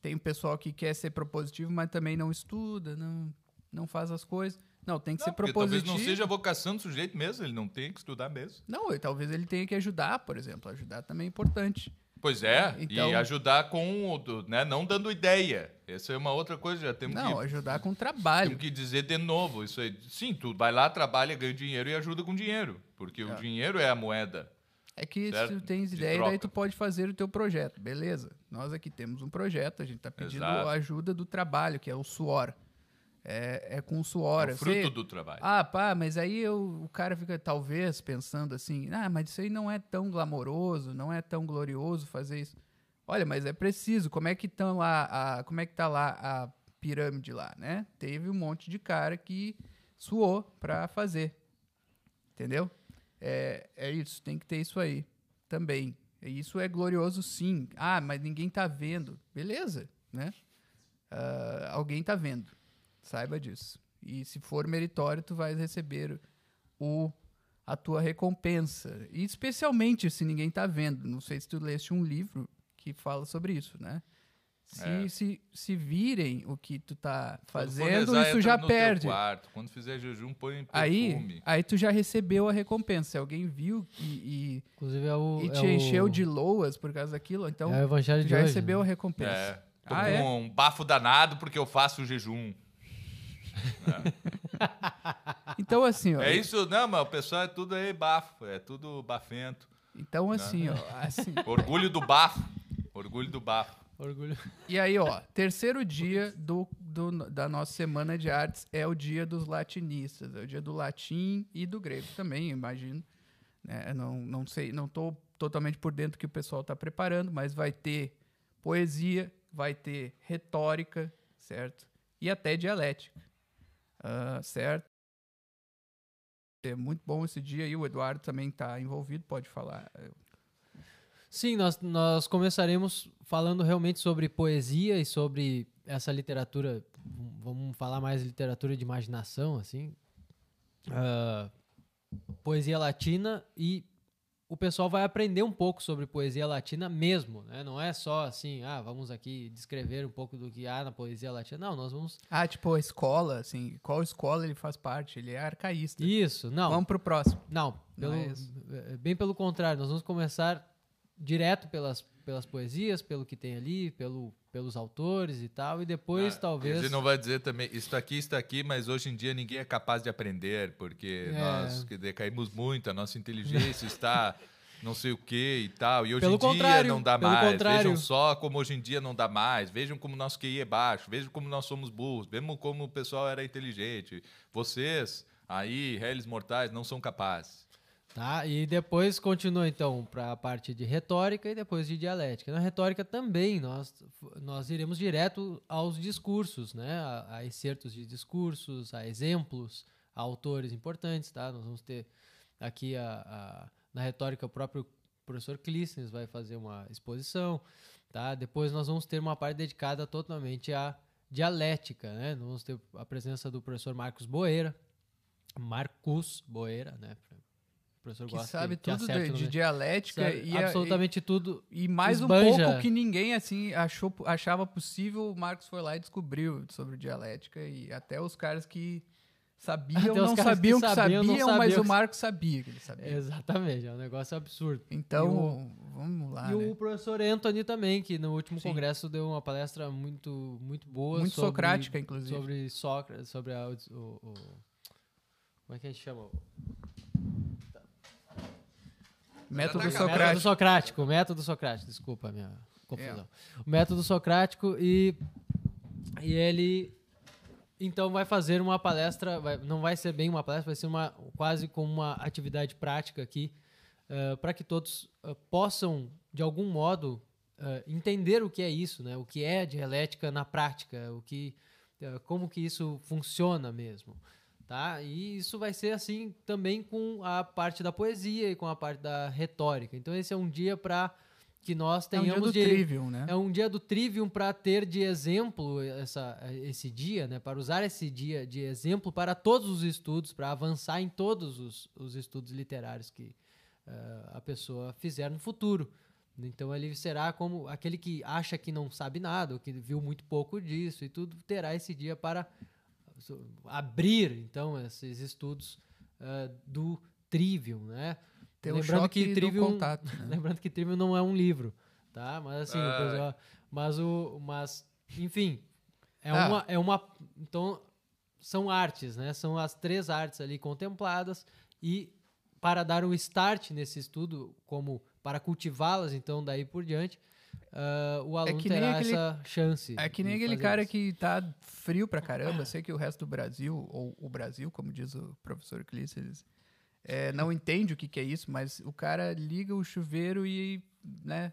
tem um pessoal que quer ser propositivo, mas também não estuda, não, não faz as coisas. Não, tem que Não, ser propositivo. talvez não seja a vocação do sujeito mesmo, ele não tem que estudar mesmo. Não, e talvez ele tenha que ajudar, por exemplo. Ajudar também é importante. Pois é, Então- e ajudar com, o né, não dando ideia. Essa é uma outra coisa, já temos Não, que ajudar com trabalho. Temos que dizer de novo isso aí. Sim, tu vai lá, trabalha, ganha dinheiro e ajuda com dinheiro. Porque o É. dinheiro é a moeda. É que Certo? se tu tens De ideia, troca. daí tu pode fazer o teu projeto. Beleza. Nós aqui temos um projeto, a gente tá pedindo Exato. a ajuda do trabalho, que é o suor. É, é com suor. É o fruto sei- do trabalho. Ah, pá, mas aí eu- o cara fica talvez pensando assim, ah, mas isso aí não é tão glamouroso, não é tão glorioso fazer isso. Olha, mas é preciso. Como é que estão lá, a, como é que tá lá a pirâmide lá, né? Teve um monte de cara que suou pra fazer, entendeu? É, é isso, tem que ter isso aí também. Isso é glorioso, sim. Ah, mas ninguém tá vendo. Beleza, né? Ah, alguém tá vendo. Saiba disso. E se for meritório, tu vais receber o, a tua recompensa. E especialmente se ninguém tá vendo. Não sei se tu leste um livro que fala sobre isso, né? Se, É. se, se virem o que tu tá fazendo, rezar, isso já perde. quarto. Quando fizer jejum, põe Aí, perfume. aí tu já recebeu a recompensa. Se alguém viu e, Inclusive é o. e, e é te o- encheu de loas por causa daquilo, então é o evangelho tu de já hoje, recebeu né? a recompensa. É. Ah, é? um bafo danado porque eu faço jejum. Então assim, ó, É isso, não, mas o pessoal é tudo aí bafo, é tudo bafento. então assim, ó, assim, Orgulho do bafo. Orgulho do bafo. Orgulho. E aí, ó, terceiro dia do, do- da nossa semana de artes é o dia dos latinistas, é o dia do latim e do grego também, imagino. Né? Não, não sei, não estou totalmente por dentro do que o pessoal está preparando, mas vai ter poesia, vai ter retórica, certo? E até dialética, Ah, certo? É muito bom esse dia aí, o Eduardo também está envolvido, pode falar. Sim, nós, nós começaremos falando realmente sobre poesia e sobre essa literatura. Vamos falar mais literatura de imaginação, assim. Ah, poesia latina e o pessoal vai aprender um pouco sobre poesia latina mesmo, né? Não é só assim, ah, vamos aqui descrever um pouco do que há na poesia latina. Não, nós vamos. Ah, tipo, a escola, assim, qual escola ele faz parte? Ele é arcaísta. Isso, não. Vamos pro próximo. Não, Não pelo- é isso. é, bem pelo contrário, nós vamos começar direto pelas, pelas poesias, pelo que tem ali, pelo, pelos autores e tal, e depois Ah, talvez. A gente não vai dizer também, isso aqui, isso aqui, mas hoje em dia ninguém é capaz de aprender, porque É. nós decaímos muito, a nossa inteligência está não sei o que e tal, e hoje Pelo em dia não dá mais. contrário. Vejam só como hoje em dia não dá mais, vejam como nosso QI é baixo, vejam como nós somos burros, vejam como o pessoal era inteligente. Vocês, aí, réis mortais, não são capazes. Tá? E depois continua então para a parte de retórica e depois de dialética. Na retórica também nós, nós iremos direto aos discursos, né? A, a excertos de discursos, a exemplos, a autores importantes, tá? Nós vamos ter aqui a, a- na retórica o próprio professor Clístenes vai fazer uma exposição, tá? Depois nós vamos ter uma parte dedicada totalmente à dialética, né? Nós vamos ter a presença do professor Marcos Boeira, Marcus Boeira, né? O professor Que gosta sabe que tudo acerte de, o de dialética Sabe e, a- absolutamente tudo. e, e mais um esbanja. pouco que ninguém, assim, achou, achava possível, o Marcos foi lá e descobriu sobre dialética e até os caras que sabiam Até não caras que sabiam que sabiam, sabiam, mas sabiam o que- Marcos sabia que ele sabia. Exatamente, é um negócio absurdo. Então, vamos lá, e né? o professor Anthony também, que no último Sim. congresso deu uma palestra muito, muito boa. Muito sobre- socrática, inclusive. Sobre Sócrates, sobre a, o, o- Como é que a gente chama? Método tá. Método socrático. socrático, método socrático, desculpa a minha confusão. É. O método socrático e, e ele então vai fazer uma palestra, vai- não vai ser bem uma palestra, vai ser uma quase como uma atividade prática aqui para que todos eh, possam de algum modo eh, entender o que é isso, né? O que é dialética na prática, o que eh, como que isso funciona mesmo. Tá? E isso vai ser assim também com a parte da poesia e com a parte da retórica. Então esse é um dia para que nós É um dia tenhamos do de- Trivium, né? é um dia do Trivium para ter de exemplo essa, esse dia, né? Para usar esse dia de exemplo para todos os estudos, para avançar em todos os, os estudos literários que eh, a pessoa fizer no futuro. Então ele será como aquele que acha que não sabe nada, ou que viu muito pouco disso e tudo, terá esse dia para abrir então esses estudos eh, do Trivium, né? Ter o Lembrando choque que Trivium, contato, né? lembrando que Trivium não é um livro, tá? Mas assim, Ah. pessoal- mas o, mas enfim, é Ah. uma, é uma, então são artes, né? São as três artes ali contempladas e para dar um start nesse estudo, como para cultivá-las, então daí por diante, ah, o aluno que nem terá aquele- essa chance. É que nem aquele cara isso. que tá frio pra caramba. Sei que o resto do Brasil, ou o Brasil, como diz o professor Clíceres, é, não entende o que, que é isso, mas o cara liga o chuveiro e, né?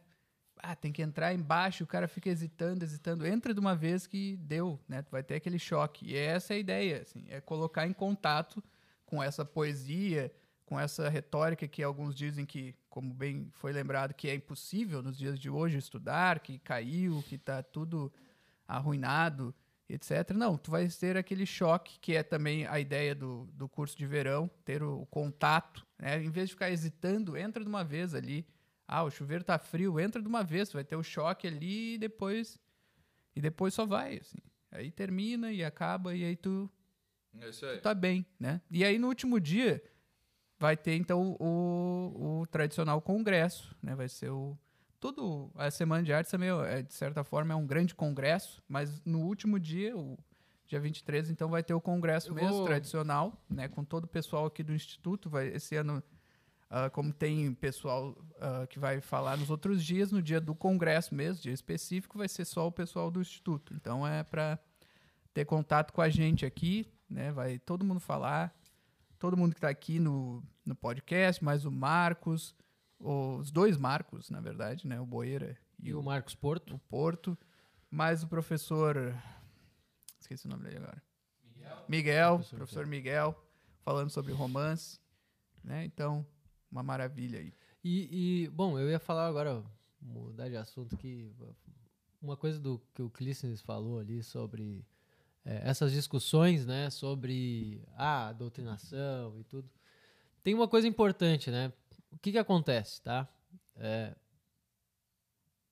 Ah, tem que entrar embaixo, o cara fica hesitando, hesitando. Entra de uma vez que deu, né? Tu vai ter aquele choque. E essa é a ideia, assim, é colocar em contato com essa poesia, com essa retórica que alguns dizem que, como bem foi lembrado, que é impossível nos dias de hoje estudar, que caiu, que tá tudo arruinado, etc. Não, tu vai ter aquele choque, que é também a ideia do, do curso de verão, ter o, o contato, né? Em vez de ficar hesitando, entra de uma vez ali. Ah, o chuveiro tá frio, entra de uma vez, tu vai ter o choque ali e depois e depois só vai, assim. Aí termina e acaba e aí tu É aí. tá bem, né? E aí no último dia vai ter então o, o tradicional congresso, né? Vai ser o todo a semana de artes também é, de certa forma é um grande congresso, mas no último dia, o dia 23, então vai ter o congresso Eu mesmo vou- tradicional, né, com todo o pessoal aqui do instituto, vai esse ano ah, como tem pessoal ah, que vai falar nos outros dias, no dia do congresso mesmo, dia específico, vai ser só o pessoal do instituto. Então é para ter contato com a gente aqui, né? Vai todo mundo falar, todo mundo que está aqui no, no podcast, mais o Marcos, os dois Marcos, na verdade, né? O Boeira e, E o o, Marcos Porto. o Porto, mais o professor. Esqueci o nome dele agora. Miguel. Professor professor Miguel, falando sobre romance. Né? Então, uma maravilha aí. E, e, bom, eu ia falar agora, mudar de assunto, que uma coisa do que o Clístenes falou ali sobre é, essas discussões, né, sobre a doutrinação e tudo. Tem uma coisa importante, né? O que que acontece, tá? É,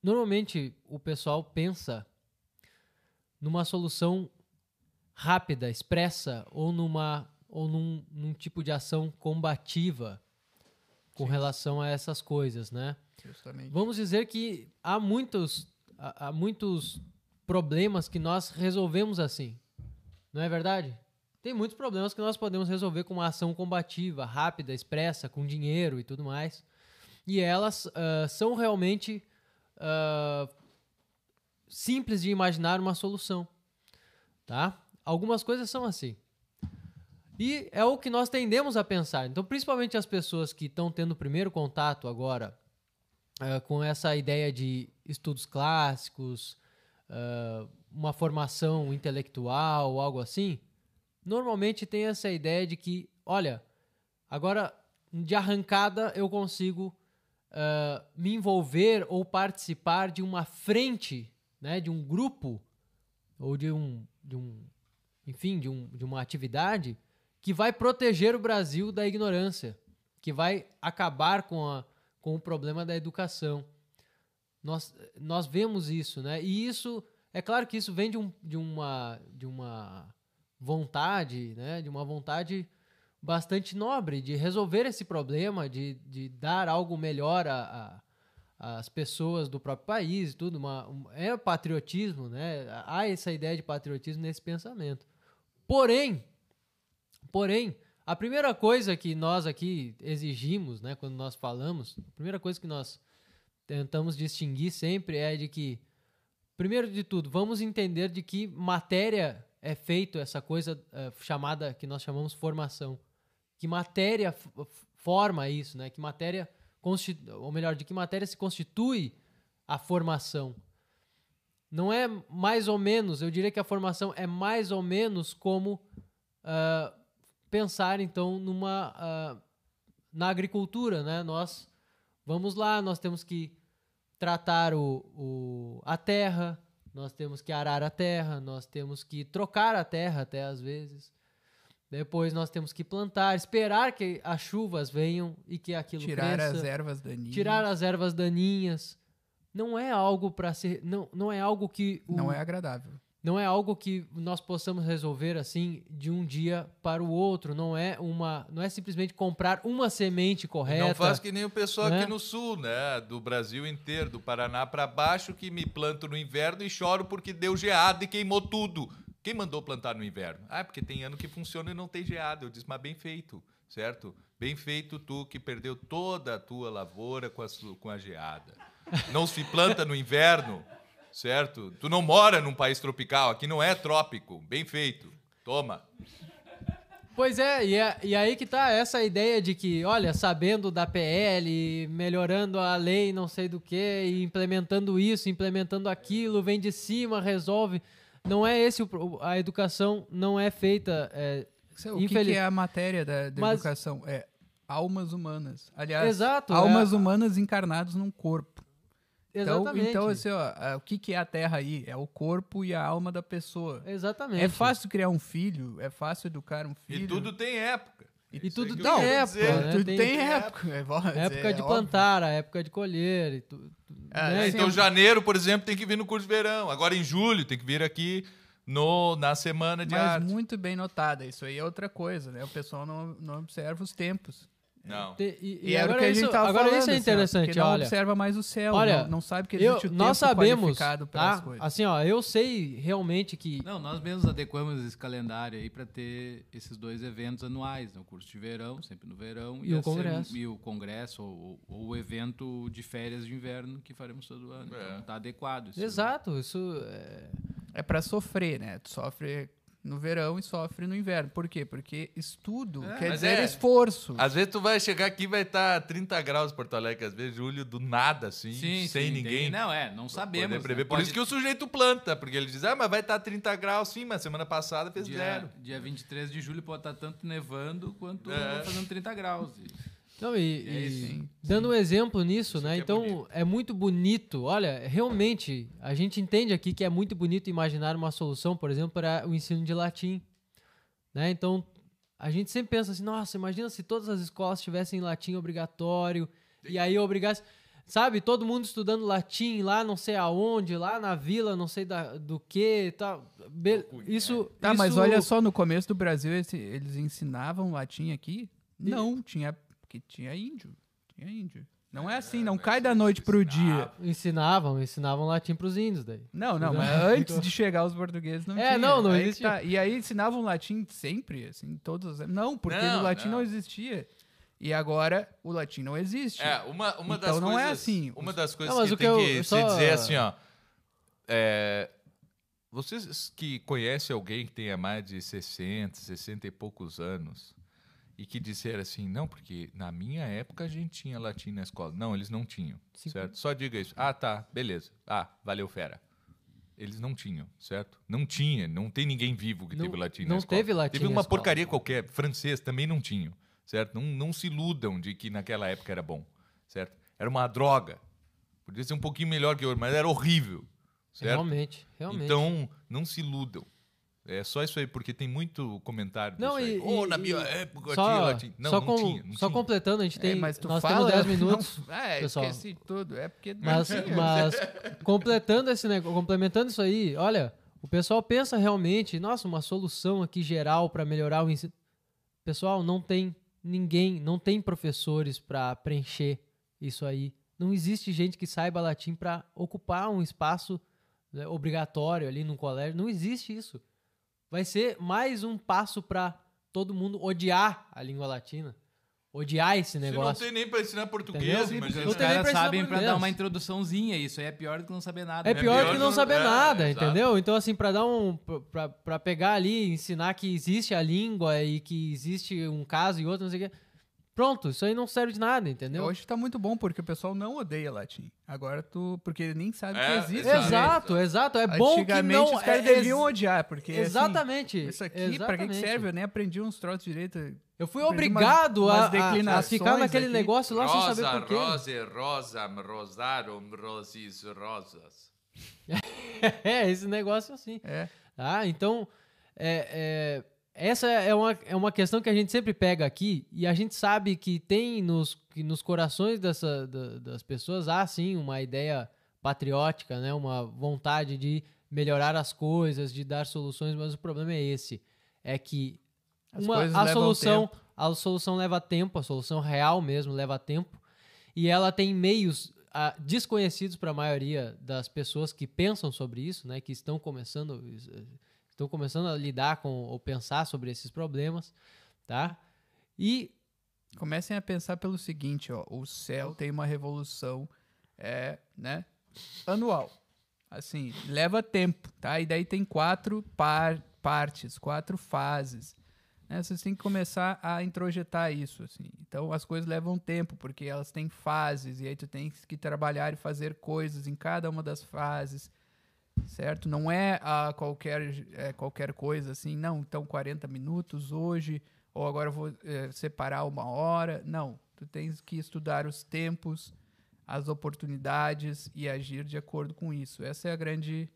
normalmente o pessoal pensa numa solução rápida, expressa ou numa ou num, num tipo de ação combativa com relação a essas coisas, né? Justamente. Vamos dizer que há muitos, há, há muitos problemas que nós resolvemos assim. Não é verdade? Tem muitos problemas que nós podemos resolver com uma ação combativa, rápida, expressa, com dinheiro e tudo mais. E elas ah, são realmente ah, simples de imaginar uma solução. Tá? Algumas coisas são assim. E é o que nós tendemos a pensar. Então, principalmente as pessoas que estão tendo o primeiro contato agora eh, com essa ideia de estudos clássicos, eh, uma formação intelectual, algo assim, normalmente tem essa ideia de que, olha, agora de arrancada eu consigo eh, me envolver ou participar de uma frente, né, de um grupo ou de um, de um enfim, de, um, de uma atividade que vai proteger o Brasil da ignorância, que vai acabar com, a, com o problema da educação. Nós, nós vemos isso, né? E isso, é claro que isso vem de, um, de, uma, de uma vontade, né? De uma vontade bastante nobre de resolver esse problema, de, de dar algo melhor a, a, às pessoas do próprio país tudo. Uma, um- é patriotismo, né? Há essa ideia de patriotismo nesse pensamento. Porém, porém, a primeira coisa que nós aqui exigimos, né, quando nós falamos, a primeira coisa que nós tentamos distinguir sempre é de que, primeiro de tudo, vamos entender de que matéria é feito essa coisa eh, chamada, que nós chamamos formação. Que matéria forma isso, né? Que matéria, ou melhor, de que matéria se constitui a formação. Não é mais ou menos, eu diria que a formação é mais ou menos como ah, pensar então numa ah, na agricultura, né? Nós vamos lá, nós temos que tratar o, o- a terra, nós temos que arar a terra, nós temos que trocar a terra até às vezes. Depois nós temos que plantar, esperar que as chuvas venham e que aquilo Tirar cresça as ervas daninhas. tirar as ervas daninhas. Não é algo para ser, não, não é algo que o- Não é agradável. Não é algo que nós possamos resolver assim de um dia para o outro. Não é uma, não é simplesmente comprar uma semente correta. Não faz que nem o pessoal né? aqui no sul, né? Do Brasil inteiro, do Paraná para baixo, que me planto no inverno e choro porque deu geada e queimou tudo. Quem mandou plantar no inverno? Ah, porque tem ano que funciona e não tem geada. Eu disse, mas bem feito, certo? Bem feito tu que perdeu toda a tua lavoura com a, com a geada. Não se planta no inverno, certo? Tu não mora num país tropical, aqui não é trópico. Bem feito. Toma. Pois é, e, é- e aí que tá essa ideia de que, olha, sabendo da PL, melhorando a lei, não sei do que, e implementando isso, implementando aquilo, vem de cima, resolve. Não é esse o, a educação não é feita é, O que, Infeliz- que é a matéria da, da Mas- educação? É almas humanas. Aliás, Exato, almas é- humanas encarnadas num corpo. Então, exatamente. então assim, ó, o que, que é a Terra aí? É o corpo e a alma da pessoa. Exatamente. É fácil criar um filho, é fácil educar um filho. E tudo tem época. E Isso tudo aí que tem época, né? Tudo Tem- tem, tem época. É, vou dizer, época de é plantar, a época de colher. E tu, tu- É, né? então, janeiro, por exemplo, tem que vir no curso de verão. Agora, em julho, tem que vir aqui no, na semana de Mas arte. muito bem notada. Isso aí é outra coisa, né? O pessoal não, não observa os tempos. Não. Te- e, E, e era o agora que a isso, gente tava agora falando. isso é assim, ó, interessante, não olha. observa mais o céu, Olha, não, não sabe que Eu, existe o nós sabemos, qualificado para as tá? coisas. Assim, ó, eu sei realmente que Não, nós mesmos adequamos esse calendário aí para ter esses dois eventos anuais, né? o curso de verão, sempre no verão, E o a sem- congresso. e o congresso ou, ou o evento de férias de inverno que faremos todo ano. É. Então tá adequado. isso. Exato, isso é, É para sofrer, né? Tu sofre no verão e sofre no inverno. Por quê? Porque estudo É, quer dizer é. esforço. Às vezes tu vai chegar aqui e vai estar 30 graus em Porto Alegre, às vezes julho do nada, assim, Sim, sem sim, ninguém. tem- não, é, não sabemos. né? prever. Por Pode- isso que o sujeito planta, porque ele diz, ah, mas vai estar 30 graus, sim, mas semana passada fez dia, zero. dia 23 de julho pode estar tanto nevando quanto É. fazendo 30 graus. E- Não, e, É e sim, dando um exemplo nisso, Isso né? é então bonito. é muito bonito. Olha, realmente a gente entende aqui que é muito bonito imaginar uma solução, por exemplo, para o ensino de latim, né? Então a gente sempre pensa assim, nossa, imagina se todas as escolas tivessem latim obrigatório e aí obrigasse, sabe, todo mundo estudando latim lá, não sei aonde, lá na vila, não sei da, do que, tal. Be- Loucura, isso. Tá, mas isso- olha só, no começo do Brasil esse- eles ensinavam latim aqui? Não, tinha, porque tinha índio. Tinha índio. Não é assim, não cai da noite pro dia. ensinavam. Ensinavam, latim para os índios daí. Não, não, mas antes de chegar os portugueses não É, tinha. não, não Aí que existia. tá. E aí ensinavam latim sempre, assim, todos os... Não, porque Não, o latim não. não. existia. E agora o latim não existe. É, uma, uma Então das não coisas. é assim. Uma das coisas Não, mas que o tem que que, eu se só- dizer assim, ó. é, vocês que conhecem alguém que tenha mais de 60, 60 e poucos anos e que disseram assim, não, porque na minha época a gente tinha latim na escola. Não, eles não tinham, Sim. certo? Só diga isso. Ah, tá, beleza. Ah, valeu, fera. Eles não tinham, certo? Não tinha, não tem ninguém vivo que Não- teve latim na não escola. teve latim Teve uma porcaria qualquer, francês também não tinham, certo? Não, não se iludam de que naquela época era bom, certo? Era uma droga. Podia ser um pouquinho melhor que hoje, mas era horrível, certo? Realmente, realmente. Então, não se iludam. É só isso aí, porque tem muito comentário Não, e- oh, e- na minha e- época só, tinha. Não, só, não com- tinha. Não só tinha. completando, a gente tem. É, mas tu nós fala, temos 10 não- minutos. é, pessoal. esqueci tudo. É porque não Mas, mas completando esse negócio, complementando isso aí, olha, o pessoal pensa realmente, nossa, uma solução aqui geral para melhorar o ensino. Pessoal, não tem ninguém, não tem professores para preencher isso aí. Não existe gente que saiba latim para ocupar um espaço né, obrigatório ali no colégio. Não existe isso. Vai ser mais um passo para todo mundo odiar a língua latina. Odiar esse Se não negócio. tem nem para ensinar português, Entendeu? imagina. Não Os tem nem caras sabem pra português. dar uma introduçãozinha. Isso aí é pior do que não saber nada. É né? pior, pior que não saber é, nada, exato. entendeu? Então, assim, pra dar um. Pra, pra pegar ali, ensinar que existe a língua e que existe um caso e outro, não sei o quê. Pronto, isso aí não serve de nada, entendeu? Hoje tá muito bom, porque o pessoal não odeia latim. Agora tu. Porque ele nem sabe É, que existe. exato. né? Exato, exato. É bom que Antigamente não. os caras é, deviam ex- odiar, porque. assim, Exatamente. isso aqui, pra que, que exatamente. serve? Eu nem aprendi uns troços direito. Eu fui Aprendi obrigado umas- a- umas a, a, declinações ficar naquele aqui. negócio lá sem saber por quê. rose, rosam, rosarum, rosis, rosas. é, esse negócio assim. É. Ah, então, é, é, essa é uma, é uma questão que a gente sempre pega aqui e a gente sabe que tem nos, que nos corações dessa, da- das pessoas, há sim uma ideia patriótica, né? uma vontade de melhorar as coisas, de dar soluções, mas o problema é esse, é que uma, a solução tempo. a solução leva tempo, a solução real mesmo leva tempo e ela tem meios ah, desconhecidos para a maioria das pessoas que pensam sobre isso, né, que estão começando estão começando a lidar com ou pensar sobre esses problemas, tá? E Comecem a pensar pelo seguinte, ó. O céu tem uma revolução, é, né? Anual. Assim, leva tempo, tá? E daí tem quatro par- partes, quatro fases. né? Vocês têm que começar a introjetar isso, assim. Então, as coisas levam tempo, porque elas têm fases. E aí tu tem que trabalhar e fazer coisas em cada uma das fases, certo? Não é a qualquer, é, qualquer coisa, assim. Não, então 40 minutos hoje ou agora eu vou eh, separar uma hora. Não, tu tens que estudar os tempos, as oportunidades e agir de acordo com isso. Essa é a grande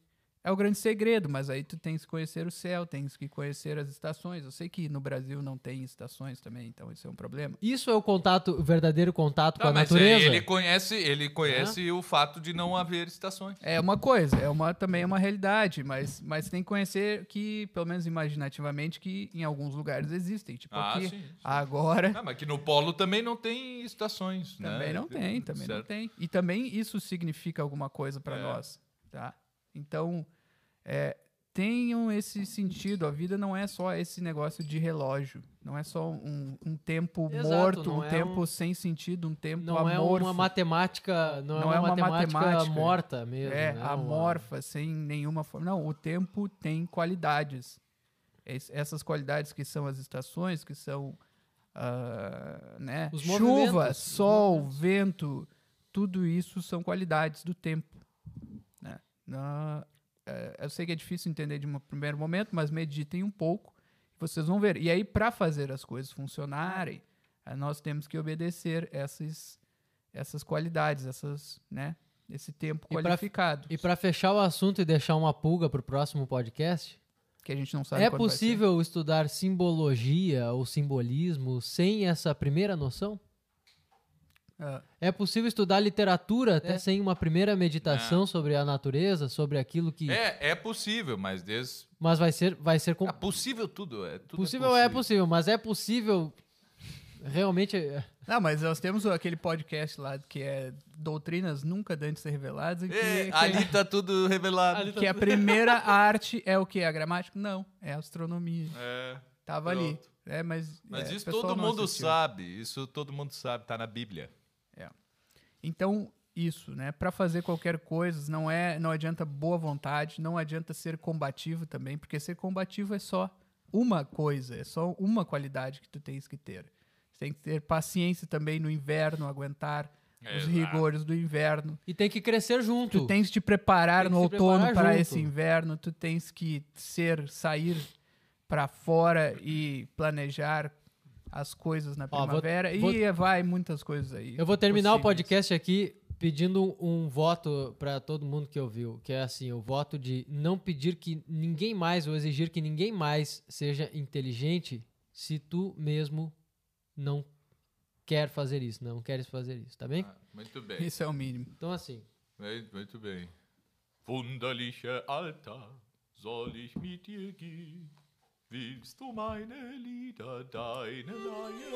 é o grande segredo, mas aí tu tens que conhecer o céu, tens que conhecer as estações. Eu sei que no Brasil não tem estações também, então isso é um problema. isso é o contato, o verdadeiro contato com Tá, a mas natureza. ele conhece, ele conhece o fato de não haver estações. É uma coisa, é uma também é uma realidade, mas mas tem que conhecer que pelo menos imaginativamente que em alguns lugares existem, tipo Ah, aqui sim, sim. agora Ah, mas que no polo também não tem estações, né? Também não tem, também não Certo. tem. E também isso significa alguma coisa para É. nós, tá? Então, é, tenham esse sentido. A vida não é só esse negócio de relógio. Não é só um, um tempo Exato, morto, não um é tempo um- sem sentido, um tempo não é amorfo. uma matemática, não, Não é é uma, uma matemática, matemática. morta mesmo. É, né? Uma- amorfa, sem nenhuma forma. Não, o tempo tem qualidades. Es- Essas qualidades que são as estações, que são ah, né? Chuva, sol, vento, tudo isso são qualidades do tempo. Né? É, eu sei que é difícil entender de um primeiro momento, mas meditem um pouco, vocês vão ver. E aí, para fazer as coisas funcionarem, Aí nós temos que obedecer essas, essas qualidades, essas, né? Esse tempo E qualificado. E para fechar o assunto e deixar uma pulga pro próximo podcast, que a gente não sabe é possível estudar simbologia ou simbolismo sem essa primeira noção? É possível estudar literatura até É. sem uma primeira meditação sobre a natureza, sobre aquilo que. É, é possível, mas desde... Mas vai ser, vai ser com- É possível tudo. É, tudo possível, é possível, mas é possível realmente. é, Não, mas nós temos aquele podcast lá que é Doutrinas Nunca Dantes Reveladas, que, É, que- ali tá tudo revelado. Ali tá- que a primeira arte é o que? A gramática? Não, é a astronomia. É, Tava ali. Pronto. É, mas mas é, isso todo mundo assistiu. sabe. Isso todo mundo sabe. Tá na Bíblia. Então, isso, né? Para fazer qualquer coisa, não é, não adianta boa vontade, não adianta ser combativo também, porque ser combativo é só uma coisa, é só uma qualidade que tu tens que ter. Você tem que ter paciência também no inverno, aguentar os Exato. rigores do inverno. E tem que crescer junto. Tu tens de te preparar que no outono para esse inverno, tu tens que ser sair para fora e planejar as coisas na Ó, vou- primavera vou- e vai muitas coisas aí. Eu vou terminar o possíveis. podcast aqui pedindo um voto para todo mundo que ouviu, que é assim, o voto de não pedir que ninguém mais ou exigir que ninguém mais seja inteligente se tu mesmo não quer fazer isso, não queres fazer isso, tá bem? Ah, muito bem. Isso é o mínimo. Então assim, Muito, muito bem. Wunderliche Alter, soll ich mit dir gehen? Willst du meine Lieder, deine Leier?